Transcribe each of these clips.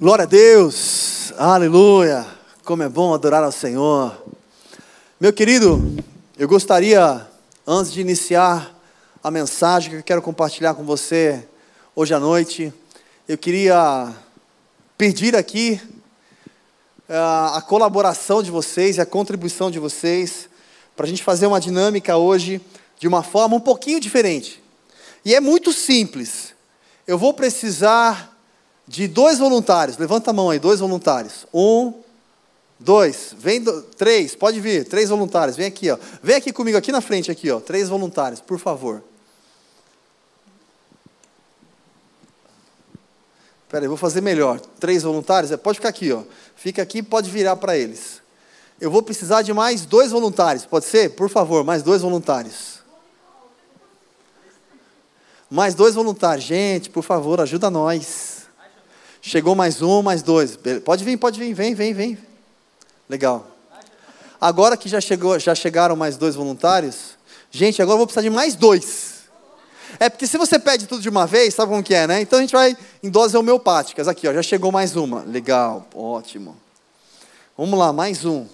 Glória a Deus, aleluia, como é bom adorar ao Senhor. Meu querido, eu gostaria, antes de iniciar a mensagem que eu quero compartilhar com você hoje à noite, eu queria pedir aqui uh, a colaboração de vocês e a contribuição de vocês para a gente fazer uma dinâmica hoje de uma forma um pouquinho diferente. E é muito simples. Eu vou precisar de dois voluntários. Levanta a mão aí, dois voluntários. Um, dois, vem do, três, pode vir, três voluntários. Vem aqui, ó. Vem aqui comigo, aqui na frente, aqui, ó. Três voluntários, por favor. Espera aí, vou fazer melhor. Três voluntários, é, pode ficar aqui, ó. Fica aqui, pode virar para eles. Eu vou precisar de mais dois voluntários, pode ser? Por favor, mais dois voluntários. Mais dois voluntários. Gente, por favor, ajuda nós. Chegou mais um, mais dois. Pode vir, pode vir, vem, vem, vem. Legal. Agora que já, chegou, já chegaram mais dois voluntários, gente, agora eu vou precisar de mais dois. É porque se você pede tudo de uma vez, sabe como que é, né? Então a gente vai em doses homeopáticas. Aqui, ó, já chegou mais uma. Legal, ótimo. Vamos lá, mais um.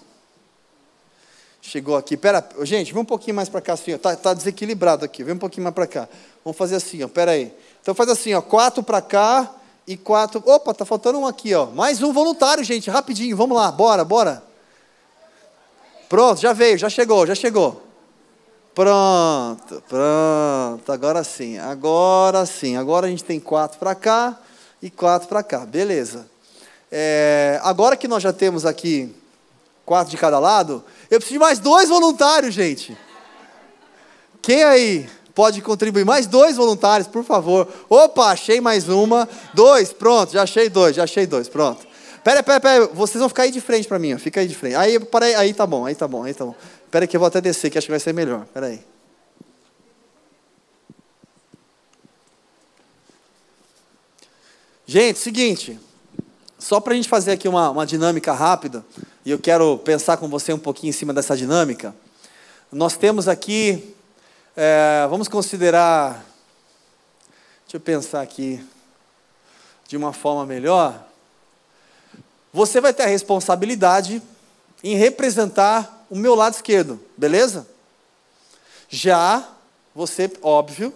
Chegou aqui. Pera, gente, vem um pouquinho mais para cá assim. Tá, tá, desequilibrado aqui. Vem um pouquinho mais para cá. Vamos fazer assim, ó. Pera aí. Então faz assim, ó. Quatro para cá e quatro. Opa, tá faltando um aqui, ó. Mais um voluntário, gente, rapidinho. Vamos lá, bora, bora. Pronto, já veio, já chegou, já chegou. Pronto, pronto. Agora sim, agora sim. Agora a gente tem quatro para cá e quatro para cá. Beleza. É, agora que nós já temos aqui quatro de cada lado, eu preciso de mais dois voluntários, gente. Quem aí pode contribuir. Mais dois voluntários, por favor. Opa, achei mais uma. Dois, pronto, já achei dois, já achei dois, pronto. Pera, pera, pera, vocês vão ficar aí de frente para mim, ó. fica aí de frente. Aí, para aí, aí tá bom, aí tá bom, aí tá bom. Pera que eu vou até descer, que acho que vai ser melhor. Pera aí. Gente, seguinte, só para a gente fazer aqui uma, uma dinâmica rápida, e eu quero pensar com você um pouquinho em cima dessa dinâmica. Nós temos aqui é, vamos considerar, deixa eu pensar aqui, de uma forma melhor. Você vai ter a responsabilidade em representar o meu lado esquerdo, beleza? Já você, óbvio,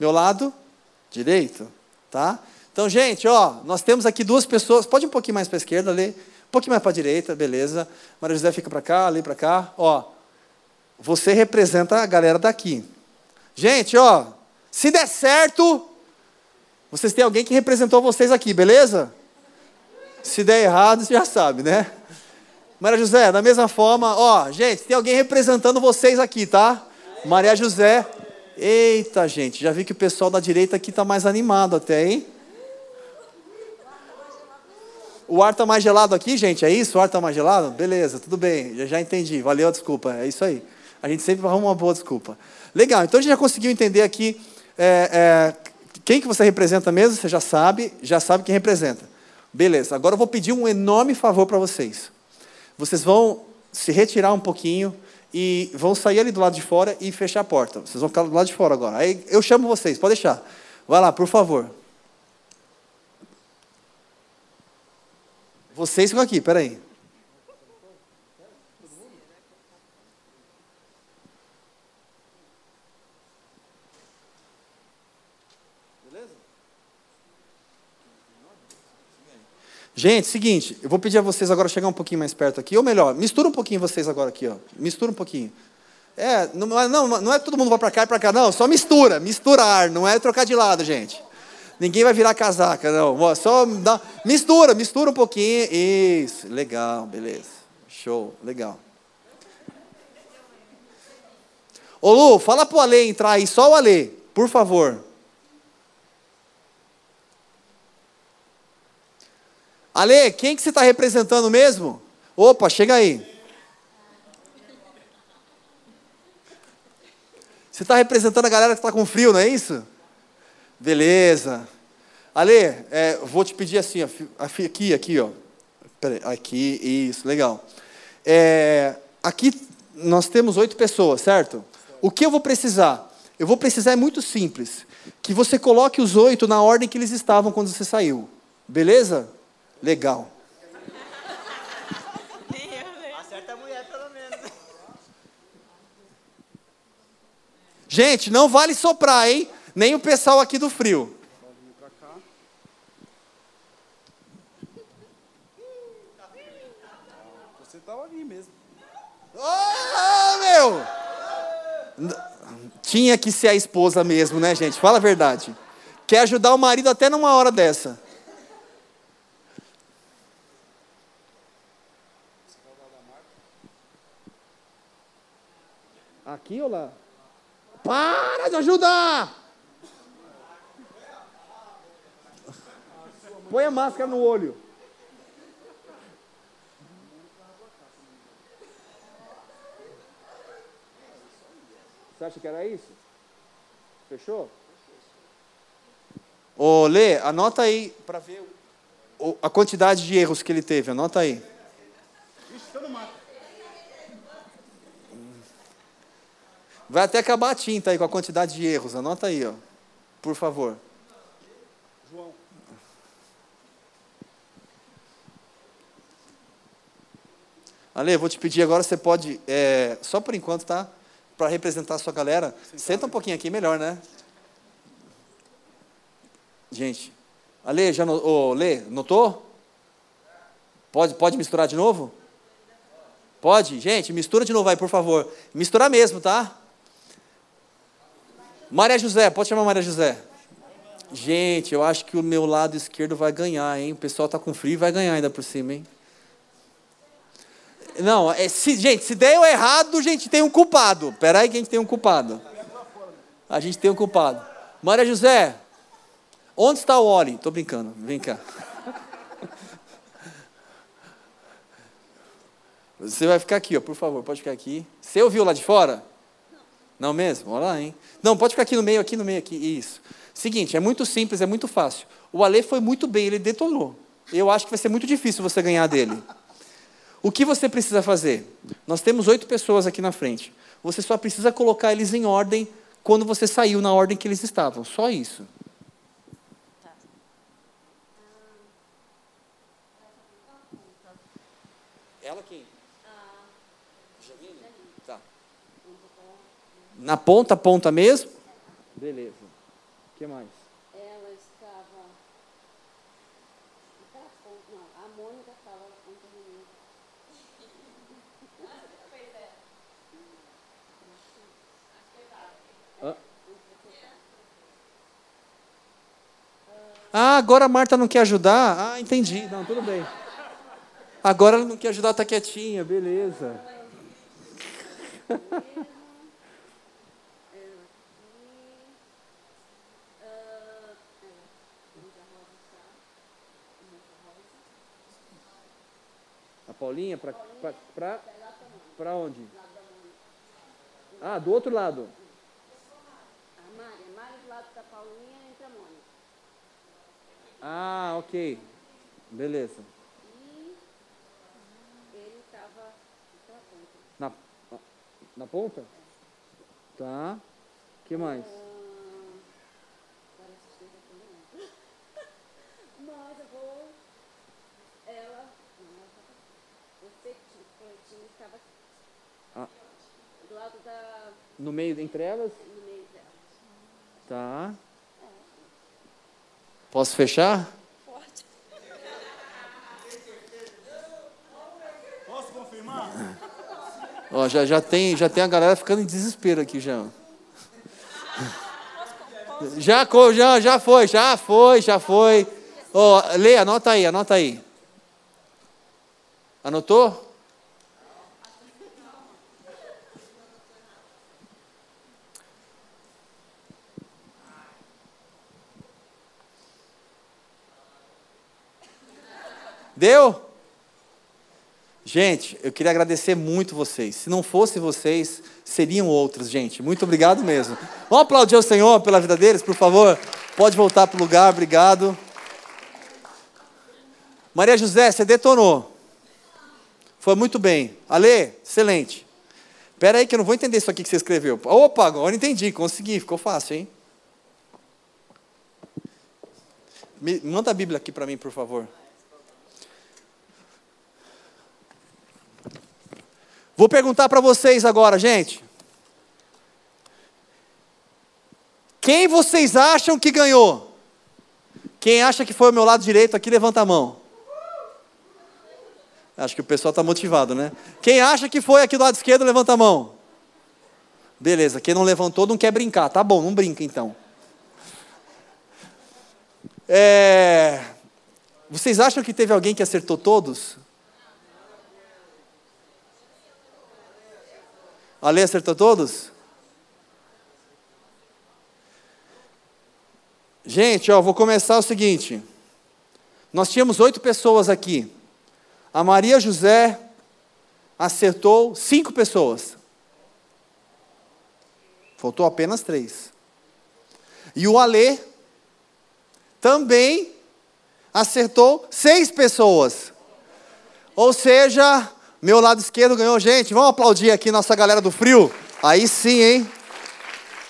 meu lado direito, tá? Então, gente, ó, nós temos aqui duas pessoas. Pode um pouquinho mais para a esquerda, ali, um pouquinho mais para a direita, beleza? Maria José fica para cá, ali para cá. Ó, você representa a galera daqui. Gente, ó, se der certo, vocês têm alguém que representou vocês aqui, beleza? Se der errado, você já sabe, né? Maria José, da mesma forma, ó, gente, tem alguém representando vocês aqui, tá? Maria José. Eita, gente, já vi que o pessoal da direita aqui está mais animado até, hein? O ar está mais gelado aqui, gente? É isso? O ar está mais gelado? Beleza, tudo bem, já, já entendi. Valeu a desculpa, é isso aí. A gente sempre arruma uma boa desculpa. Legal, então a gente já conseguiu entender aqui é, é, quem que você representa mesmo, você já sabe, já sabe quem representa. Beleza, agora eu vou pedir um enorme favor para vocês. Vocês vão se retirar um pouquinho e vão sair ali do lado de fora e fechar a porta. Vocês vão ficar do lado de fora agora. Aí eu chamo vocês, pode deixar. Vai lá, por favor. Vocês ficam aqui, peraí. Gente, seguinte, eu vou pedir a vocês agora chegar um pouquinho mais perto aqui, ou melhor, mistura um pouquinho vocês agora aqui, ó. Mistura um pouquinho. É, não, não, não é todo mundo vai para cá e para cá, não, só mistura, misturar, não é trocar de lado, gente. Ninguém vai virar casaca, não. Só dá, mistura, mistura um pouquinho. Isso, legal, beleza. Show, legal. Ô Lu, fala pro Ale entrar aí, só o Ale, por favor. Ale, quem que você está representando mesmo? Opa, chega aí. Você está representando a galera que está com frio, não é isso? Beleza. Ale, é, vou te pedir assim, aqui, aqui, ó. Aqui, isso, legal. É, aqui nós temos oito pessoas, certo? O que eu vou precisar? Eu vou precisar é muito simples, que você coloque os oito na ordem que eles estavam quando você saiu. Beleza? Legal. Acerta a mulher, pelo menos. Gente, não vale soprar, hein? Nem o pessoal aqui do frio. Você estava ali mesmo. Oh, meu! Tinha que ser a esposa mesmo, né, gente? Fala a verdade. Quer ajudar o marido até numa hora dessa. Aqui ou lá? Para de ajudar! Põe a máscara no olho. Você acha que era isso? Fechou? Ô, Lê, anota aí para ver a quantidade de erros que ele teve. Anota aí. Vai até acabar a tinta aí com a quantidade de erros. Anota aí, ó. Por favor. João. Ale, vou te pedir agora, você pode, é, só por enquanto, tá? Para representar a sua galera. Senta um pouquinho aqui, melhor, né? Gente, Ale, já no, oh, Lê, notou? Pode, pode misturar de novo? Pode? Gente, mistura de novo aí, por favor. Misturar mesmo, tá? Maria José, pode chamar Maria José. Gente, eu acho que o meu lado esquerdo vai ganhar, hein? O pessoal tá com frio e vai ganhar ainda por cima, hein? Não, é, se, gente, se der errado, a gente tem um culpado. Espera aí que a gente tem um culpado. A gente tem um culpado. Maria José, onde está o Oli? Estou brincando, vem cá. Você vai ficar aqui, ó, por favor, pode ficar aqui. Você ouviu lá de fora? Não mesmo? Olha lá, hein? Não, pode ficar aqui no meio, aqui no meio, aqui. Isso. Seguinte, é muito simples, é muito fácil. O Ale foi muito bem, ele detonou. Eu acho que vai ser muito difícil você ganhar dele. O que você precisa fazer? Nós temos oito pessoas aqui na frente. Você só precisa colocar eles em ordem quando você saiu na ordem que eles estavam. Só isso. Ela quem? Janine? Tá. Na ponta, ponta mesmo? Beleza. O que mais? Ela estava. Não, a Mônica estava na ponta do meio. Ah, agora a Marta não quer ajudar? Ah, entendi. Não, tudo bem. Agora ela não quer ajudar, tá quietinha, beleza. Paulinha, para para onde? Ah, do outro lado. A Mari, a Mari do lado da Paulinha entra a Mônica. Ah, ok. Beleza. E ele estava naquela ponta. Na, na ponta? Tá. O que mais? Ah, agora essas coisas aqui eu não lembro. Mas eu vou. Ela. Não, ela estava. O coletinho, o estava Ah, do lado da. no meio, entre elas? no meio dela. Tá. Posso fechar? Posso confirmar? Ó, já, já, tem, já tem a galera ficando em desespero aqui já. Já, co- já, já foi, já foi, já foi. Ó, Lê, anota aí, anota aí. Anotou? Deu? Gente, eu queria agradecer muito vocês. Se não fosse vocês, seriam outros, gente. Muito obrigado mesmo. Vamos aplaudir o Senhor pela vida deles, por favor? Pode voltar para o lugar, obrigado. Maria José, você detonou. Foi muito bem. Ale, excelente. Espera aí que eu não vou entender isso aqui que você escreveu. Opa, agora entendi, consegui, ficou fácil, hein? Me- manda a Bíblia aqui para mim, por favor. Vou perguntar para vocês agora, gente. Quem vocês acham que ganhou? Quem acha que foi o meu lado direito aqui, levanta a mão. Acho que o pessoal está motivado, né? Quem acha que foi aqui do lado esquerdo, levanta a mão. Beleza, quem não levantou não quer brincar. Tá bom, não brinca então. É... Vocês acham que teve alguém que acertou todos? A lei acertou todos? Gente, ó, vou começar o seguinte. Nós tínhamos oito pessoas aqui. A Maria José acertou cinco pessoas. Faltou apenas três. E o Alê também acertou seis pessoas. Ou seja, meu lado esquerdo ganhou. Gente, vamos aplaudir aqui nossa galera do frio? Aí sim, hein?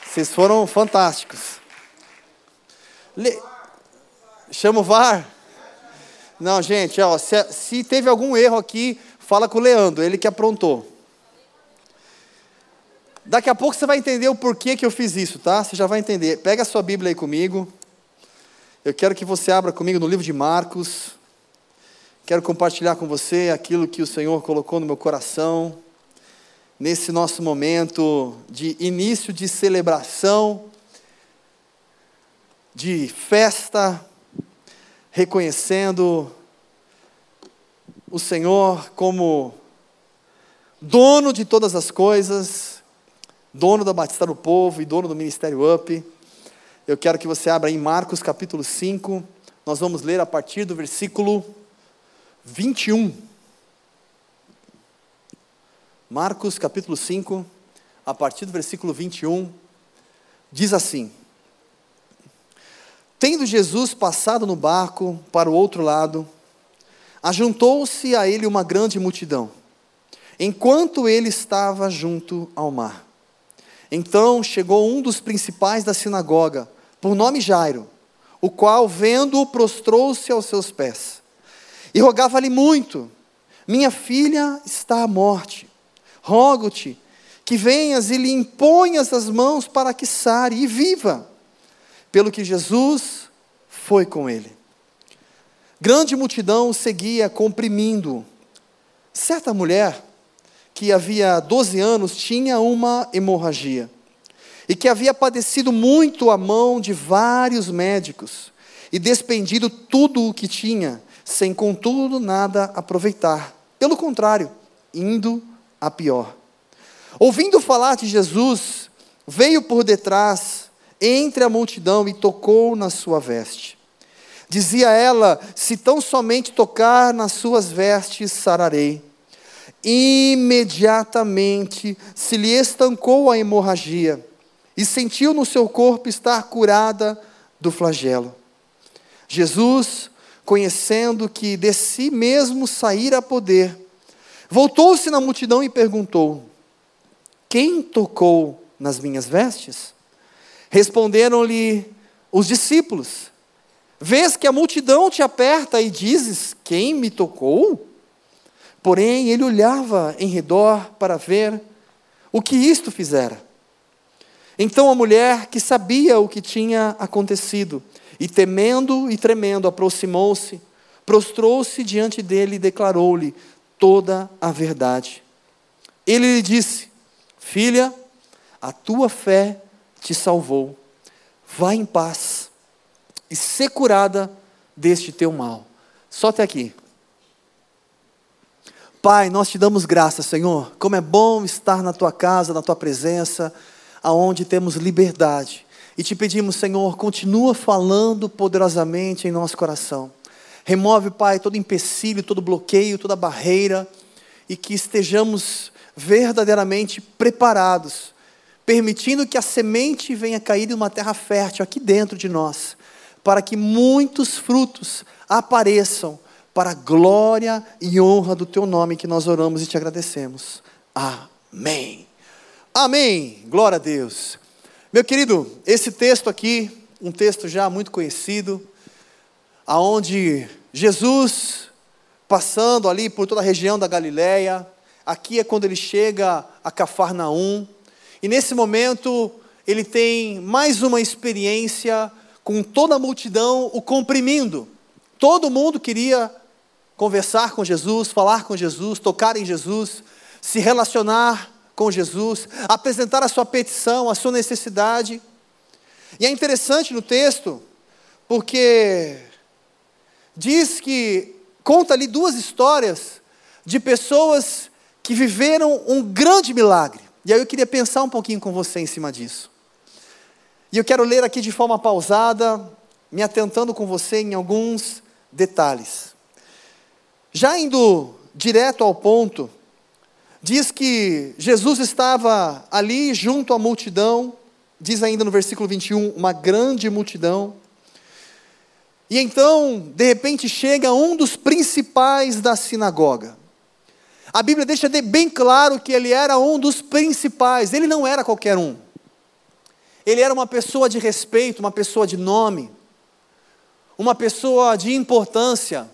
Vocês foram fantásticos. Le... Chama o VAR? Não, gente, ó, se, se teve algum erro aqui, fala com o Leandro, ele que aprontou. Daqui a pouco você vai entender o porquê que eu fiz isso, tá? Você já vai entender. Pega a sua Bíblia aí comigo. Eu quero que você abra comigo no livro de Marcos. Quero compartilhar com você aquilo que o Senhor colocou no meu coração. Nesse nosso momento de início de celebração, de festa, reconhecendo o Senhor como dono de todas as coisas, dono da Batista do Povo e dono do Ministério Up. Eu quero que você abra em Marcos capítulo 5, nós vamos ler a partir do versículo 21. Marcos capítulo 5, a partir do versículo 21, diz assim: Tendo Jesus passado no barco para o outro lado, ajuntou-se a ele uma grande multidão, enquanto ele estava junto ao mar. Então chegou um dos principais da sinagoga, por nome Jairo, o qual, vendo-o, prostrou-se aos seus pés e rogava-lhe muito: Minha filha está à morte, rogo-te que venhas e lhe imponhas as mãos para que sare e viva pelo que Jesus foi com ele. Grande multidão seguia comprimindo. Certa mulher, que havia 12 anos, tinha uma hemorragia e que havia padecido muito a mão de vários médicos e despendido tudo o que tinha, sem contudo nada aproveitar. Pelo contrário, indo a pior. Ouvindo falar de Jesus, veio por detrás entre a multidão e tocou na sua veste. Dizia ela: Se tão somente tocar nas suas vestes, sararei. Imediatamente se lhe estancou a hemorragia e sentiu no seu corpo estar curada do flagelo. Jesus, conhecendo que de si mesmo saíra poder, voltou-se na multidão e perguntou: Quem tocou nas minhas vestes? Responderam-lhe os discípulos: Vês que a multidão te aperta e dizes: Quem me tocou? Porém, ele olhava em redor para ver o que isto fizera. Então a mulher, que sabia o que tinha acontecido, e temendo e tremendo, aproximou-se, prostrou-se diante dele e declarou-lhe toda a verdade. Ele lhe disse: Filha, a tua fé te salvou. Vá em paz e ser curada deste teu mal. Só até aqui. Pai, nós te damos graça, Senhor. Como é bom estar na tua casa, na tua presença, aonde temos liberdade. E te pedimos, Senhor, continua falando poderosamente em nosso coração. Remove, Pai, todo empecilho, todo bloqueio, toda barreira e que estejamos verdadeiramente preparados permitindo que a semente venha cair em uma terra fértil aqui dentro de nós, para que muitos frutos apareçam para a glória e honra do teu nome que nós oramos e te agradecemos. Amém. Amém. Glória a Deus. Meu querido, esse texto aqui, um texto já muito conhecido, aonde Jesus passando ali por toda a região da Galileia, aqui é quando ele chega a Cafarnaum, e nesse momento ele tem mais uma experiência com toda a multidão o comprimindo. Todo mundo queria conversar com Jesus, falar com Jesus, tocar em Jesus, se relacionar com Jesus, apresentar a sua petição, a sua necessidade. E é interessante no texto, porque diz que conta ali duas histórias de pessoas que viveram um grande milagre. E aí eu queria pensar um pouquinho com você em cima disso. E eu quero ler aqui de forma pausada, me atentando com você em alguns detalhes. Já indo direto ao ponto, diz que Jesus estava ali junto à multidão, diz ainda no versículo 21, uma grande multidão. E então, de repente, chega um dos principais da sinagoga. A Bíblia deixa bem claro que ele era um dos principais, ele não era qualquer um. Ele era uma pessoa de respeito, uma pessoa de nome, uma pessoa de importância.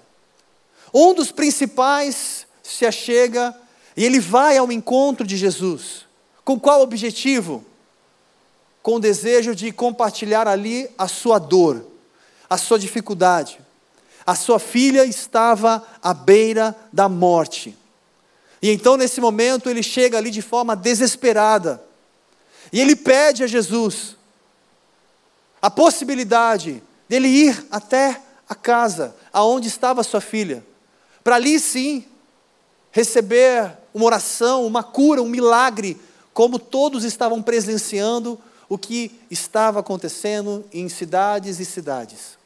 Um dos principais se achega e ele vai ao encontro de Jesus. Com qual objetivo? Com o desejo de compartilhar ali a sua dor, a sua dificuldade. A sua filha estava à beira da morte. E então, nesse momento, ele chega ali de forma desesperada. E ele pede a Jesus a possibilidade dele ir até a casa aonde estava sua filha para ali sim receber uma oração, uma cura, um milagre, como todos estavam presenciando o que estava acontecendo em cidades e cidades.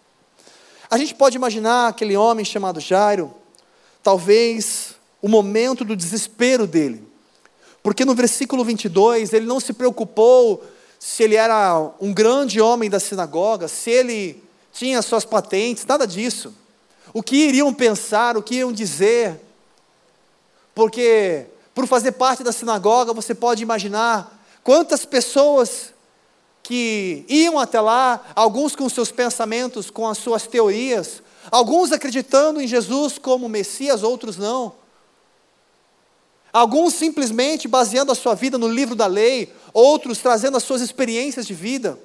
A gente pode imaginar aquele homem chamado Jairo, talvez o momento do desespero dele, porque no versículo 22 ele não se preocupou se ele era um grande homem da sinagoga, se ele tinha suas patentes, nada disso o que iriam pensar, o que iriam dizer, porque por fazer parte da sinagoga você pode imaginar quantas pessoas que iam até lá, alguns com seus pensamentos, com as suas teorias, alguns acreditando em Jesus como Messias, outros não. Alguns simplesmente baseando a sua vida no livro da lei, outros trazendo as suas experiências de vida.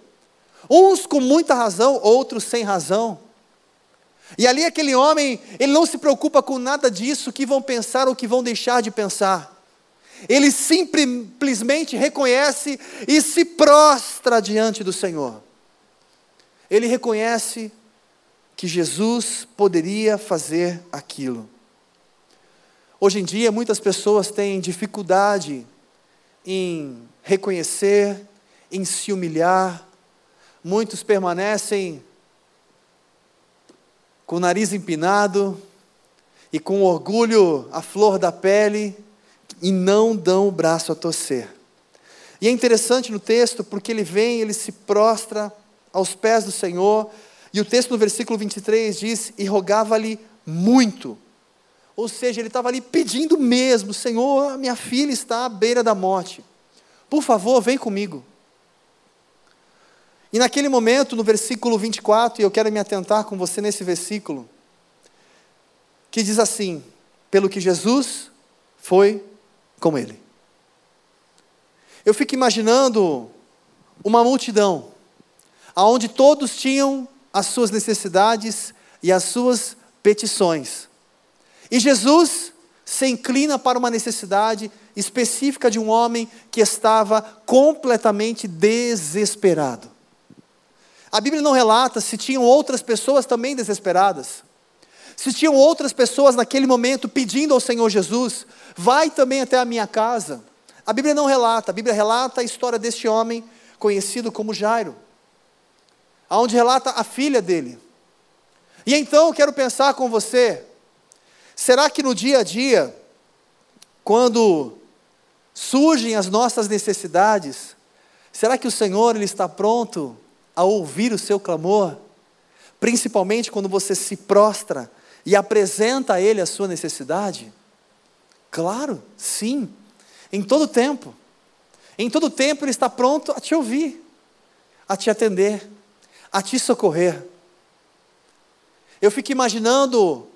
Uns com muita razão, outros sem razão. E ali aquele homem, ele não se preocupa com nada disso, que vão pensar ou que vão deixar de pensar. Ele simplesmente reconhece e se prostra diante do Senhor. Ele reconhece que Jesus poderia fazer aquilo. Hoje em dia, muitas pessoas têm dificuldade em reconhecer, em se humilhar, muitos permanecem com o nariz empinado e com orgulho à flor da pele e não dão o braço a torcer. E é interessante no texto porque ele vem, ele se prostra aos pés do Senhor, e o texto no versículo 23 diz: E rogava-lhe muito. Ou seja, ele estava ali pedindo mesmo: Senhor, minha filha está à beira da morte. Por favor, vem comigo. E naquele momento, no versículo 24, e eu quero me atentar com você nesse versículo, que diz assim: pelo que Jesus foi com ele. Eu fico imaginando uma multidão, aonde todos tinham as suas necessidades e as suas petições. E Jesus se inclina para uma necessidade específica de um homem que estava completamente desesperado. A Bíblia não relata se tinham outras pessoas também desesperadas. Se tinham outras pessoas naquele momento pedindo ao Senhor Jesus, vai também até a minha casa. A Bíblia não relata, a Bíblia relata a história deste homem conhecido como Jairo, aonde relata a filha dele. E então eu quero pensar com você, será que no dia a dia, quando surgem as nossas necessidades, será que o Senhor ele está pronto a ouvir o seu clamor, principalmente quando você se prostra e apresenta a Ele a sua necessidade? Claro, sim, em todo tempo. Em todo tempo Ele está pronto a te ouvir, a te atender, a te socorrer. Eu fico imaginando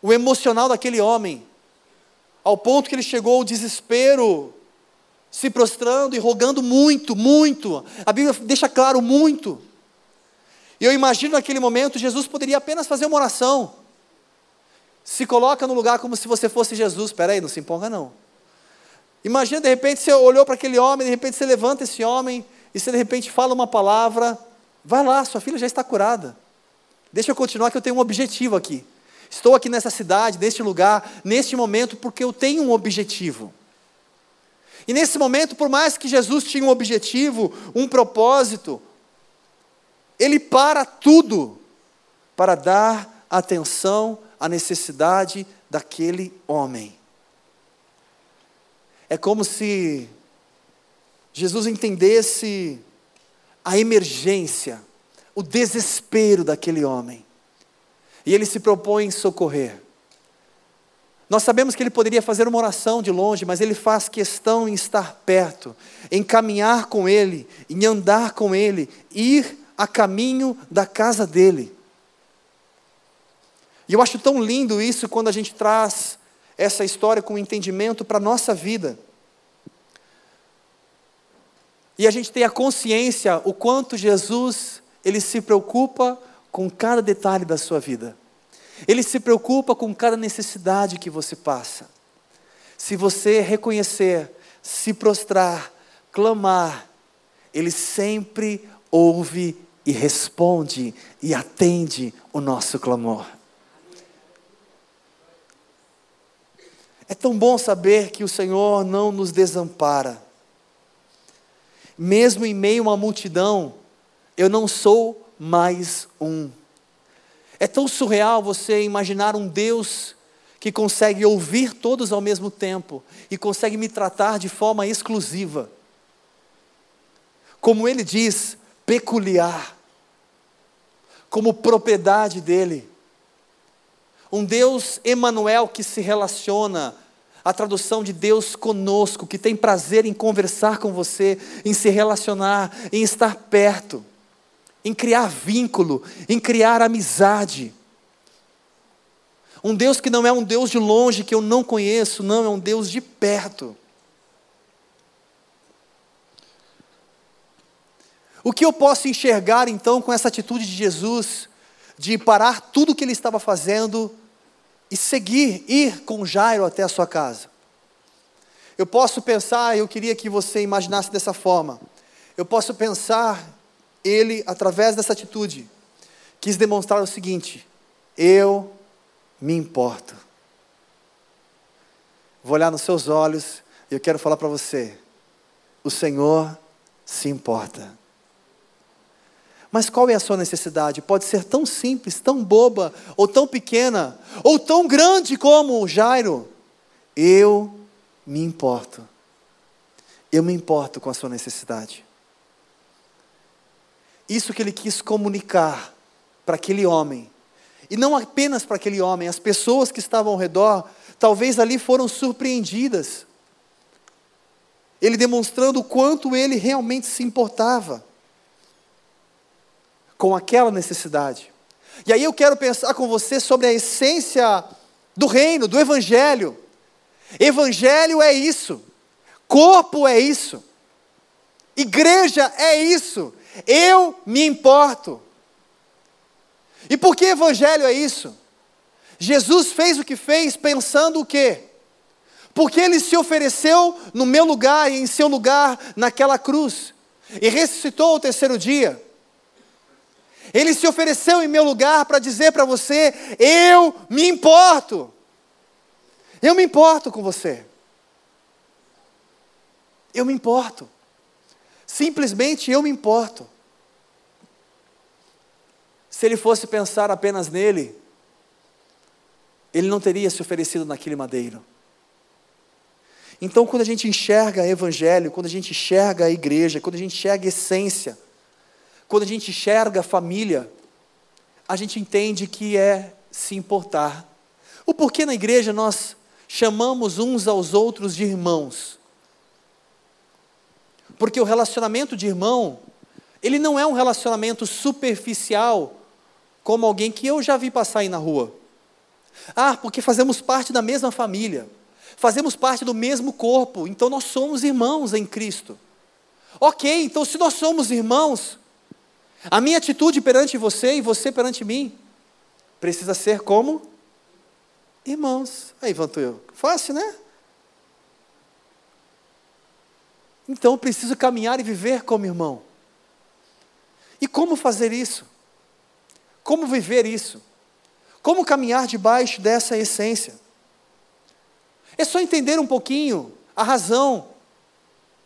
o emocional daquele homem, ao ponto que ele chegou ao desespero, se prostrando e rogando muito, muito. A Bíblia deixa claro muito. E eu imagino naquele momento Jesus poderia apenas fazer uma oração. Se coloca no lugar como se você fosse Jesus. Espera aí, não se empolga não. Imagina de repente você olhou para aquele homem, de repente você levanta esse homem e você de repente fala uma palavra. Vai lá, sua filha já está curada. Deixa eu continuar que eu tenho um objetivo aqui. Estou aqui nessa cidade, neste lugar, neste momento, porque eu tenho um objetivo. E nesse momento, por mais que Jesus tinha um objetivo, um propósito, ele para tudo para dar atenção à necessidade daquele homem. É como se Jesus entendesse a emergência, o desespero daquele homem. E ele se propõe em socorrer. Nós sabemos que ele poderia fazer uma oração de longe, mas ele faz questão em estar perto, em caminhar com ele, em andar com ele, ir a caminho da casa dele. E eu acho tão lindo isso quando a gente traz essa história com entendimento para a nossa vida. E a gente tem a consciência o quanto Jesus, ele se preocupa com cada detalhe da sua vida. Ele se preocupa com cada necessidade que você passa. Se você reconhecer, se prostrar, clamar, ele sempre ouve e responde e atende o nosso clamor. É tão bom saber que o Senhor não nos desampara. Mesmo em meio a uma multidão, eu não sou mais um. É tão surreal você imaginar um Deus que consegue ouvir todos ao mesmo tempo e consegue me tratar de forma exclusiva. Como ele diz, peculiar como propriedade dele. Um Deus Emanuel que se relaciona, a tradução de Deus conosco, que tem prazer em conversar com você, em se relacionar, em estar perto, em criar vínculo, em criar amizade. Um Deus que não é um Deus de longe, que eu não conheço, não, é um Deus de perto. O que eu posso enxergar então com essa atitude de Jesus, de parar tudo o que ele estava fazendo e seguir, ir com Jairo até a sua casa? Eu posso pensar, eu queria que você imaginasse dessa forma. Eu posso pensar, ele, através dessa atitude, quis demonstrar o seguinte: eu me importo. Vou olhar nos seus olhos e eu quero falar para você: o Senhor se importa. Mas qual é a sua necessidade? Pode ser tão simples, tão boba, ou tão pequena, ou tão grande como Jairo. Eu me importo. Eu me importo com a sua necessidade. Isso que ele quis comunicar para aquele homem, e não apenas para aquele homem, as pessoas que estavam ao redor, talvez ali foram surpreendidas. Ele demonstrando o quanto ele realmente se importava com aquela necessidade. E aí eu quero pensar com você sobre a essência do reino, do evangelho. Evangelho é isso. Corpo é isso. Igreja é isso. Eu me importo. E por que evangelho é isso? Jesus fez o que fez pensando o quê? Porque ele se ofereceu no meu lugar e em seu lugar naquela cruz e ressuscitou ao terceiro dia. Ele se ofereceu em meu lugar para dizer para você: eu me importo. Eu me importo com você. Eu me importo. Simplesmente eu me importo. Se ele fosse pensar apenas nele, ele não teria se oferecido naquele madeiro. Então, quando a gente enxerga evangelho, quando a gente enxerga a igreja, quando a gente enxerga a essência, quando a gente enxerga a família, a gente entende que é se importar. O porquê na igreja nós chamamos uns aos outros de irmãos? Porque o relacionamento de irmão, ele não é um relacionamento superficial, como alguém que eu já vi passar aí na rua. Ah, porque fazemos parte da mesma família. Fazemos parte do mesmo corpo, então nós somos irmãos em Cristo. Ok, então se nós somos irmãos, a minha atitude perante você e você perante mim precisa ser como irmãos. Aí, Vantuil, fácil, né? Então eu preciso caminhar e viver como irmão. E como fazer isso? Como viver isso? Como caminhar debaixo dessa essência? É só entender um pouquinho a razão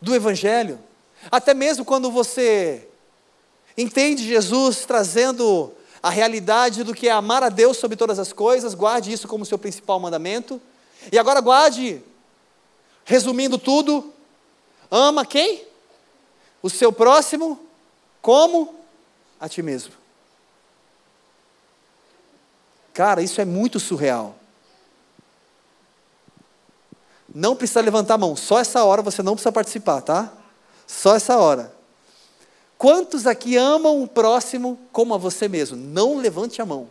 do Evangelho. Até mesmo quando você entende Jesus trazendo a realidade do que é amar a Deus sobre todas as coisas, guarde isso como seu principal mandamento. E agora guarde, resumindo tudo, ama quem? O seu próximo como a ti mesmo. Cara, isso é muito surreal. Não precisa levantar a mão, só essa hora você não precisa participar, tá? Só essa hora. Quantos aqui amam o próximo como a você mesmo? Não levante a mão.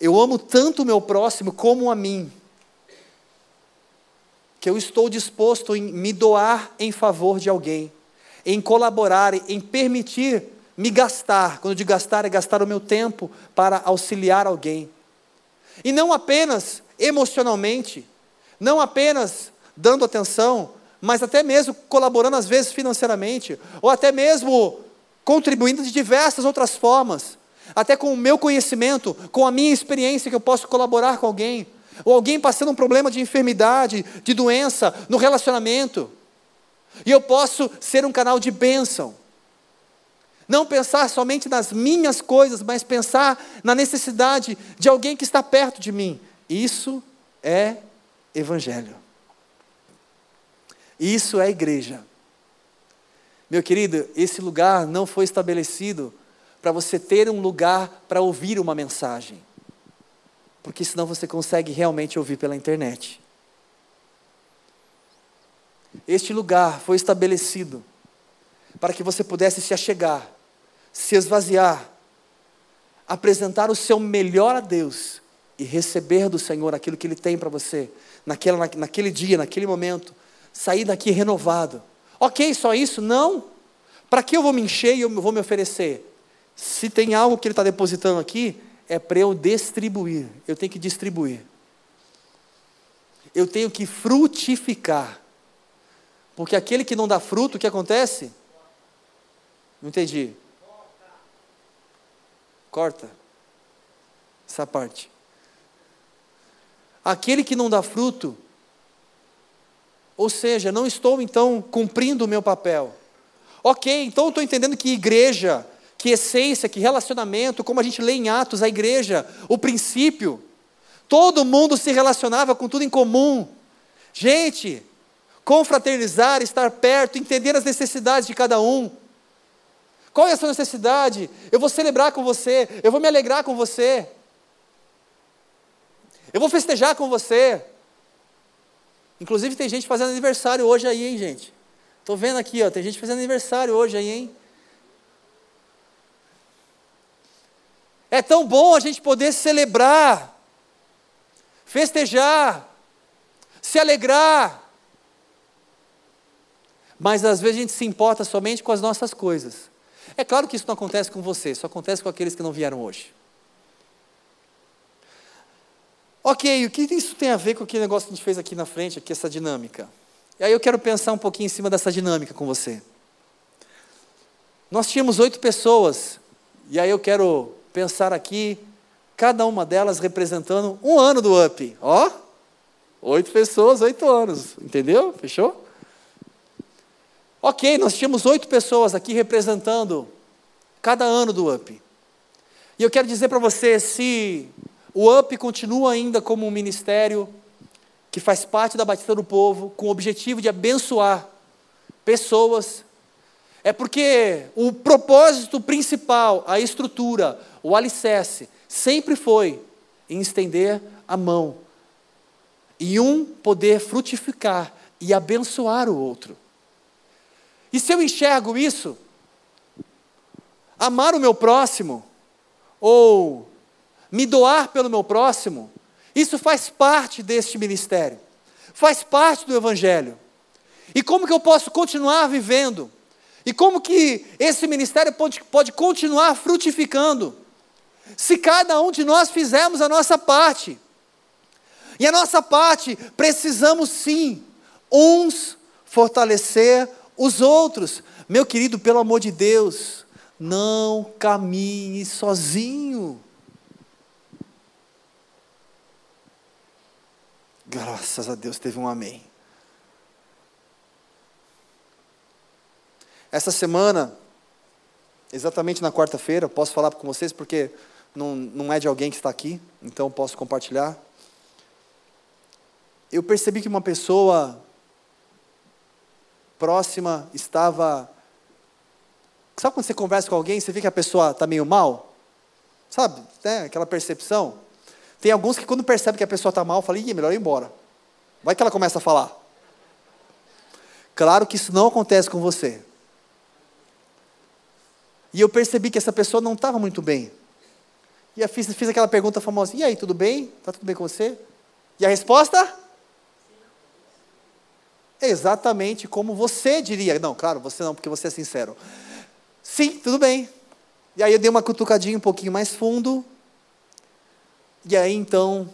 Eu amo tanto o meu próximo como a mim, que eu estou disposto em me doar em favor de alguém, em colaborar, em permitir me gastar. Quando eu digo gastar, é gastar o meu tempo para auxiliar alguém. E não apenas emocionalmente, não apenas dando atenção, mas até mesmo colaborando às vezes financeiramente, ou até mesmo contribuindo de diversas outras formas, até com o meu conhecimento, com a minha experiência que eu posso colaborar com alguém, ou alguém passando um problema de enfermidade, de doença no relacionamento, e eu posso ser um canal de bênção. Não pensar somente nas minhas coisas, mas pensar na necessidade de alguém que está perto de mim. Isso é evangelho. Isso é igreja. Meu querido, esse lugar não foi estabelecido para você ter um lugar para ouvir uma mensagem. Porque senão você consegue realmente ouvir pela internet. Este lugar foi estabelecido para que você pudesse se achegar, se esvaziar, apresentar o seu melhor a Deus e receber do Senhor aquilo que Ele tem para você, naquela, naquele dia, naquele momento, sair daqui renovado. Ok, só isso? Não. Para que eu vou me encher e eu vou me oferecer? Se tem algo que Ele está depositando aqui, é para eu distribuir. Eu tenho que distribuir. Eu tenho que frutificar. Porque aquele que não dá fruto, o que acontece? Não entendi. Corta. Essa parte. Aquele que não dá fruto, ou seja, não estou então cumprindo o meu papel. Ok, então estou entendendo que igreja, que essência, que relacionamento, como a gente lê em Atos, a igreja, o princípio, todo mundo se relacionava com tudo em comum. Gente, confraternizar, estar perto, entender as necessidades de cada um. Qual é a sua necessidade? Eu vou celebrar com você, eu vou me alegrar com você, eu vou festejar com você. Inclusive tem gente fazendo aniversário hoje aí, hein, gente? Estou vendo aqui, ó, tem gente fazendo aniversário hoje aí, hein? É tão bom a gente poder celebrar, festejar, se alegrar. Mas às vezes a gente se importa somente com as nossas coisas. É claro que isso não acontece com você, só acontece com aqueles que não vieram hoje. Ok, o que isso tem a ver com aquele negócio que a gente fez aqui na frente, aqui essa dinâmica? E aí eu quero pensar um pouquinho em cima dessa dinâmica com você. Nós tínhamos oito pessoas, e aí eu quero pensar aqui, cada uma delas representando um ano do UP. Ó, oito pessoas, oito anos, entendeu? Fechou? Ok, nós tínhamos oito pessoas aqui representando cada ano do UP. E eu quero dizer para você, se o UP continua ainda como um ministério que faz parte da Batista do Povo, com o objetivo de abençoar pessoas, é porque o propósito principal, a estrutura, o alicerce, sempre foi em estender a mão e um poder frutificar e abençoar o outro. E se eu enxergo isso, amar o meu próximo, ou me doar pelo meu próximo, Isso faz parte deste ministério, faz parte do Evangelho. E como que eu posso continuar vivendo? E como que esse ministério pode, pode continuar frutificando? Se cada um de nós fizermos a nossa parte. E a nossa parte, precisamos sim, uns fortalecer os outros. Meu querido, pelo amor de Deus, não caminhe sozinho. Graças a Deus teve um amém. Essa semana, exatamente na quarta-feira, posso falar com vocês porque não, não é de alguém que está aqui, então posso compartilhar. Eu percebi que uma pessoa próxima estava. Sabe quando você conversa com alguém, você vê que a pessoa está meio mal? Sabe? Né? Aquela percepção. Tem alguns que quando percebem que a pessoa está mal, falam, ih, melhor ir embora. Vai que ela começa a falar. Claro que isso não acontece com você. E eu percebi que essa pessoa não estava muito bem. E eu fiz, fiz aquela pergunta famosa: e aí, tudo bem? Está tudo bem com você? E a resposta? Exatamente como você diria. Não, claro, você não, porque você é sincero. Sim, tudo bem. E aí eu dei uma cutucadinha um pouquinho mais fundo. E aí então,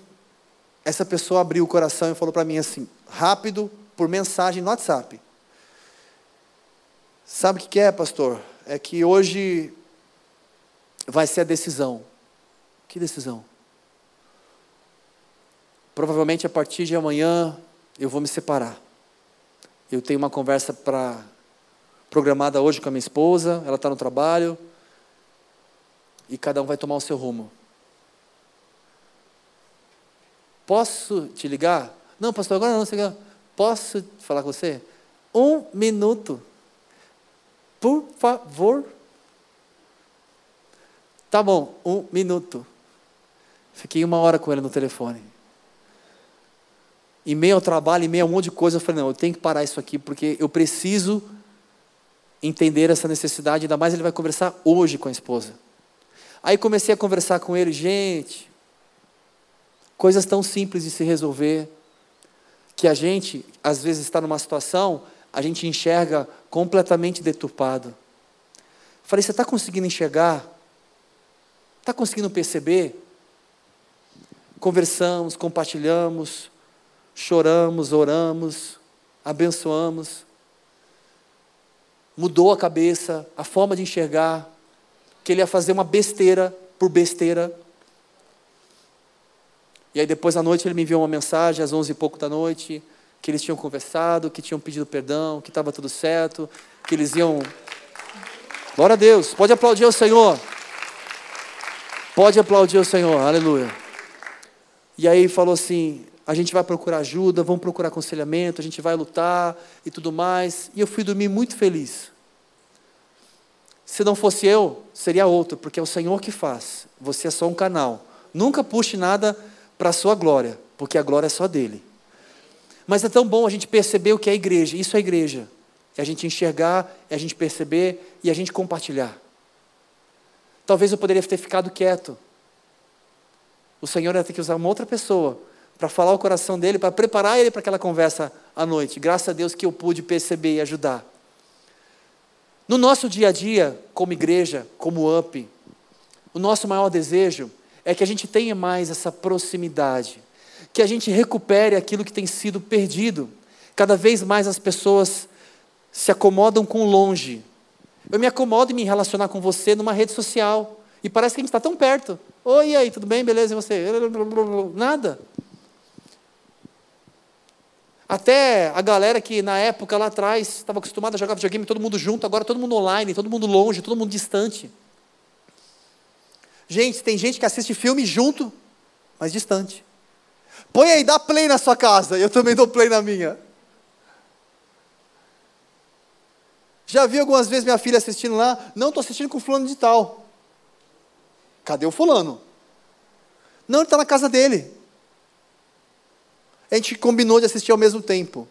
essa pessoa abriu o coração e falou para mim assim, rápido, por mensagem no WhatsApp. Sabe o que é, pastor? É que hoje vai ser a decisão. Que decisão? Provavelmente a partir de amanhã eu vou me separar. Eu tenho uma conversa para programada hoje com a minha esposa, ela está no trabalho, e cada um vai tomar o seu rumo. Posso te ligar? Não, pastor, agora não, você Posso falar com você? Um minuto. Por favor. Tá bom, um minuto. Fiquei uma hora com ele no telefone. Em meio ao trabalho, em meio a um monte de coisa, eu falei, não, eu tenho que parar isso aqui, porque eu preciso entender essa necessidade, ainda mais ele vai conversar hoje com a esposa. Aí comecei a conversar com ele, gente, coisas tão simples de se resolver, que a gente, às vezes, está numa situação, a gente enxerga completamente deturpado. Falei, você está conseguindo enxergar? Está conseguindo perceber? Conversamos, compartilhamos, choramos, oramos, abençoamos. Mudou a cabeça, a forma de enxergar, que ele ia fazer uma besteira por besteira. E aí depois à noite ele me enviou uma mensagem às onze e pouco da noite, que eles tinham conversado, que tinham pedido perdão, que estava tudo certo, que eles iam. Glória a Deus, pode aplaudir o Senhor. Pode aplaudir o Senhor, aleluia. E aí falou assim: a gente vai procurar ajuda, vamos procurar aconselhamento, a gente vai lutar e tudo mais. E eu fui dormir muito feliz. Se não fosse eu, seria outro, porque é o Senhor que faz. Você é só um canal. Nunca puxe nada para a sua glória, porque a glória é só dele. Mas é tão bom a gente perceber o que é a igreja. Isso é a igreja. É a gente enxergar, é a gente perceber e a gente compartilhar. Talvez eu poderia ter ficado quieto. O Senhor ia ter que usar uma outra pessoa para falar o coração dele, para preparar ele para aquela conversa à noite. Graças a Deus que eu pude perceber e ajudar. No nosso dia a dia, como igreja, como UP, o nosso maior desejo é que a gente tenha mais essa proximidade, que a gente recupere aquilo que tem sido perdido. Cada vez mais as pessoas se acomodam com longe. Eu me acomodo em me relacionar com você numa rede social e parece que a gente está tão perto. Oi, e aí, tudo bem? Beleza? E você? Nada. Até a galera que na época lá atrás estava acostumada a jogar videogame todo mundo junto, agora todo mundo online, todo mundo longe, todo mundo distante. Gente, tem gente que assiste filme junto, mas distante. Põe aí, dá play na sua casa, eu também dou play na minha. Já vi algumas vezes minha filha assistindo lá, não estou assistindo com fulano de tal. Cadê o fulano? Não, ele está na casa dele. A gente combinou de assistir ao mesmo tempo.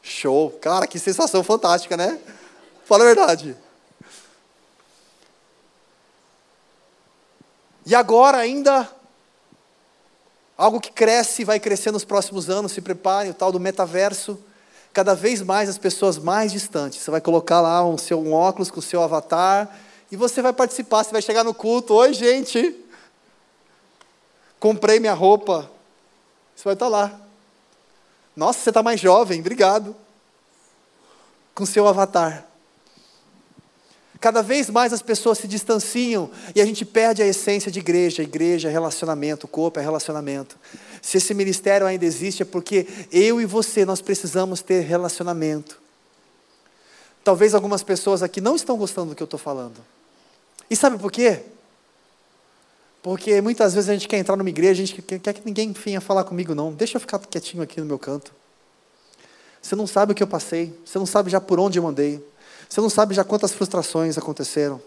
Show! Cara, que sensação fantástica, né? Fala a verdade. E agora ainda Algo que cresce e vai crescer nos próximos anos, se prepare, o tal do metaverso. Cada vez mais as pessoas mais distantes. Você vai colocar lá um, seu, um óculos com o seu avatar e você vai participar, você vai chegar no culto. Oi, gente! Comprei minha roupa. Você vai estar lá. Nossa, você está mais jovem, obrigado. Com seu avatar. Cada vez mais as pessoas se distanciam e a gente perde a essência de igreja. Igreja é relacionamento, corpo é relacionamento. Se esse ministério ainda existe é porque eu e você nós precisamos ter relacionamento. Talvez algumas pessoas aqui não estão gostando do que eu estou falando. E sabe por quê? Porque muitas vezes a gente quer entrar numa igreja, a gente quer, quer que ninguém venha falar comigo, não. Deixa eu ficar quietinho aqui no meu canto. Você não sabe o que eu passei, você não sabe já por onde eu andei. Você não sabe já quantas frustrações aconteceram.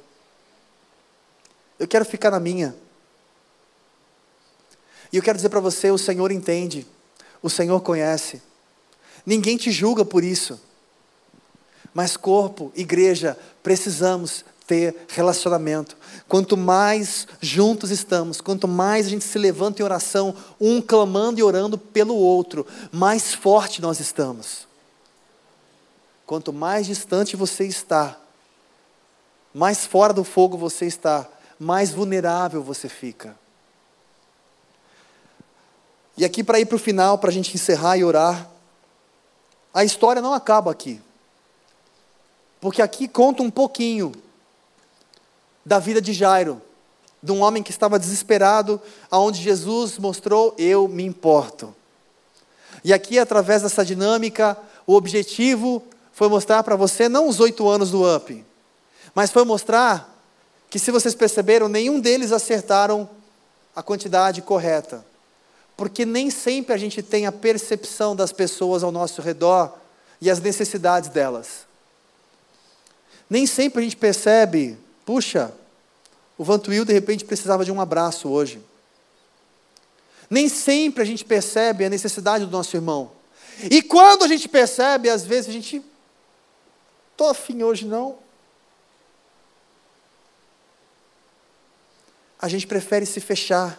Eu quero ficar na minha. E eu quero dizer para você: o Senhor entende, o Senhor conhece. Ninguém te julga por isso. Mas, corpo, igreja, precisamos ter relacionamento. Quanto mais juntos estamos, quanto mais a gente se levanta em oração, um clamando e orando pelo outro, mais forte nós estamos. Quanto mais distante você está, mais fora do fogo você está, mais vulnerável você fica. E aqui, para ir para o final, para a gente encerrar e orar, a história não acaba aqui. Porque aqui conta um pouquinho da vida de Jairo, de um homem que estava desesperado, aonde Jesus mostrou: Eu me importo. E aqui, através dessa dinâmica, o objetivo foi mostrar para você não os oito anos do UP, mas foi mostrar que, se vocês perceberam, nenhum deles acertaram a quantidade correta. Porque nem sempre a gente tem a percepção das pessoas ao nosso redor e as necessidades delas. Nem sempre a gente percebe, puxa, o Vantuil de repente precisava de um abraço hoje. Nem sempre a gente percebe a necessidade do nosso irmão. E quando a gente percebe, às vezes a gente estou afim hoje não. A gente prefere se fechar.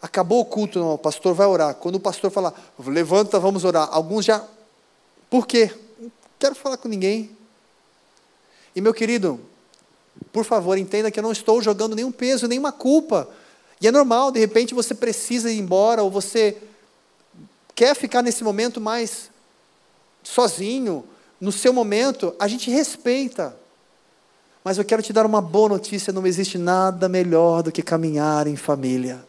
Acabou o culto, não, o pastor vai orar. Quando o pastor falar, levanta, vamos orar. Alguns já. Por quê? Não quero falar com ninguém. E meu querido, por favor, entenda que eu não estou jogando nenhum peso, nenhuma culpa. E é normal, de repente você precisa ir embora, ou você quer ficar nesse momento mais sozinho, no seu momento, a gente respeita. Mas eu quero te dar uma boa notícia: não existe nada melhor do que caminhar em família.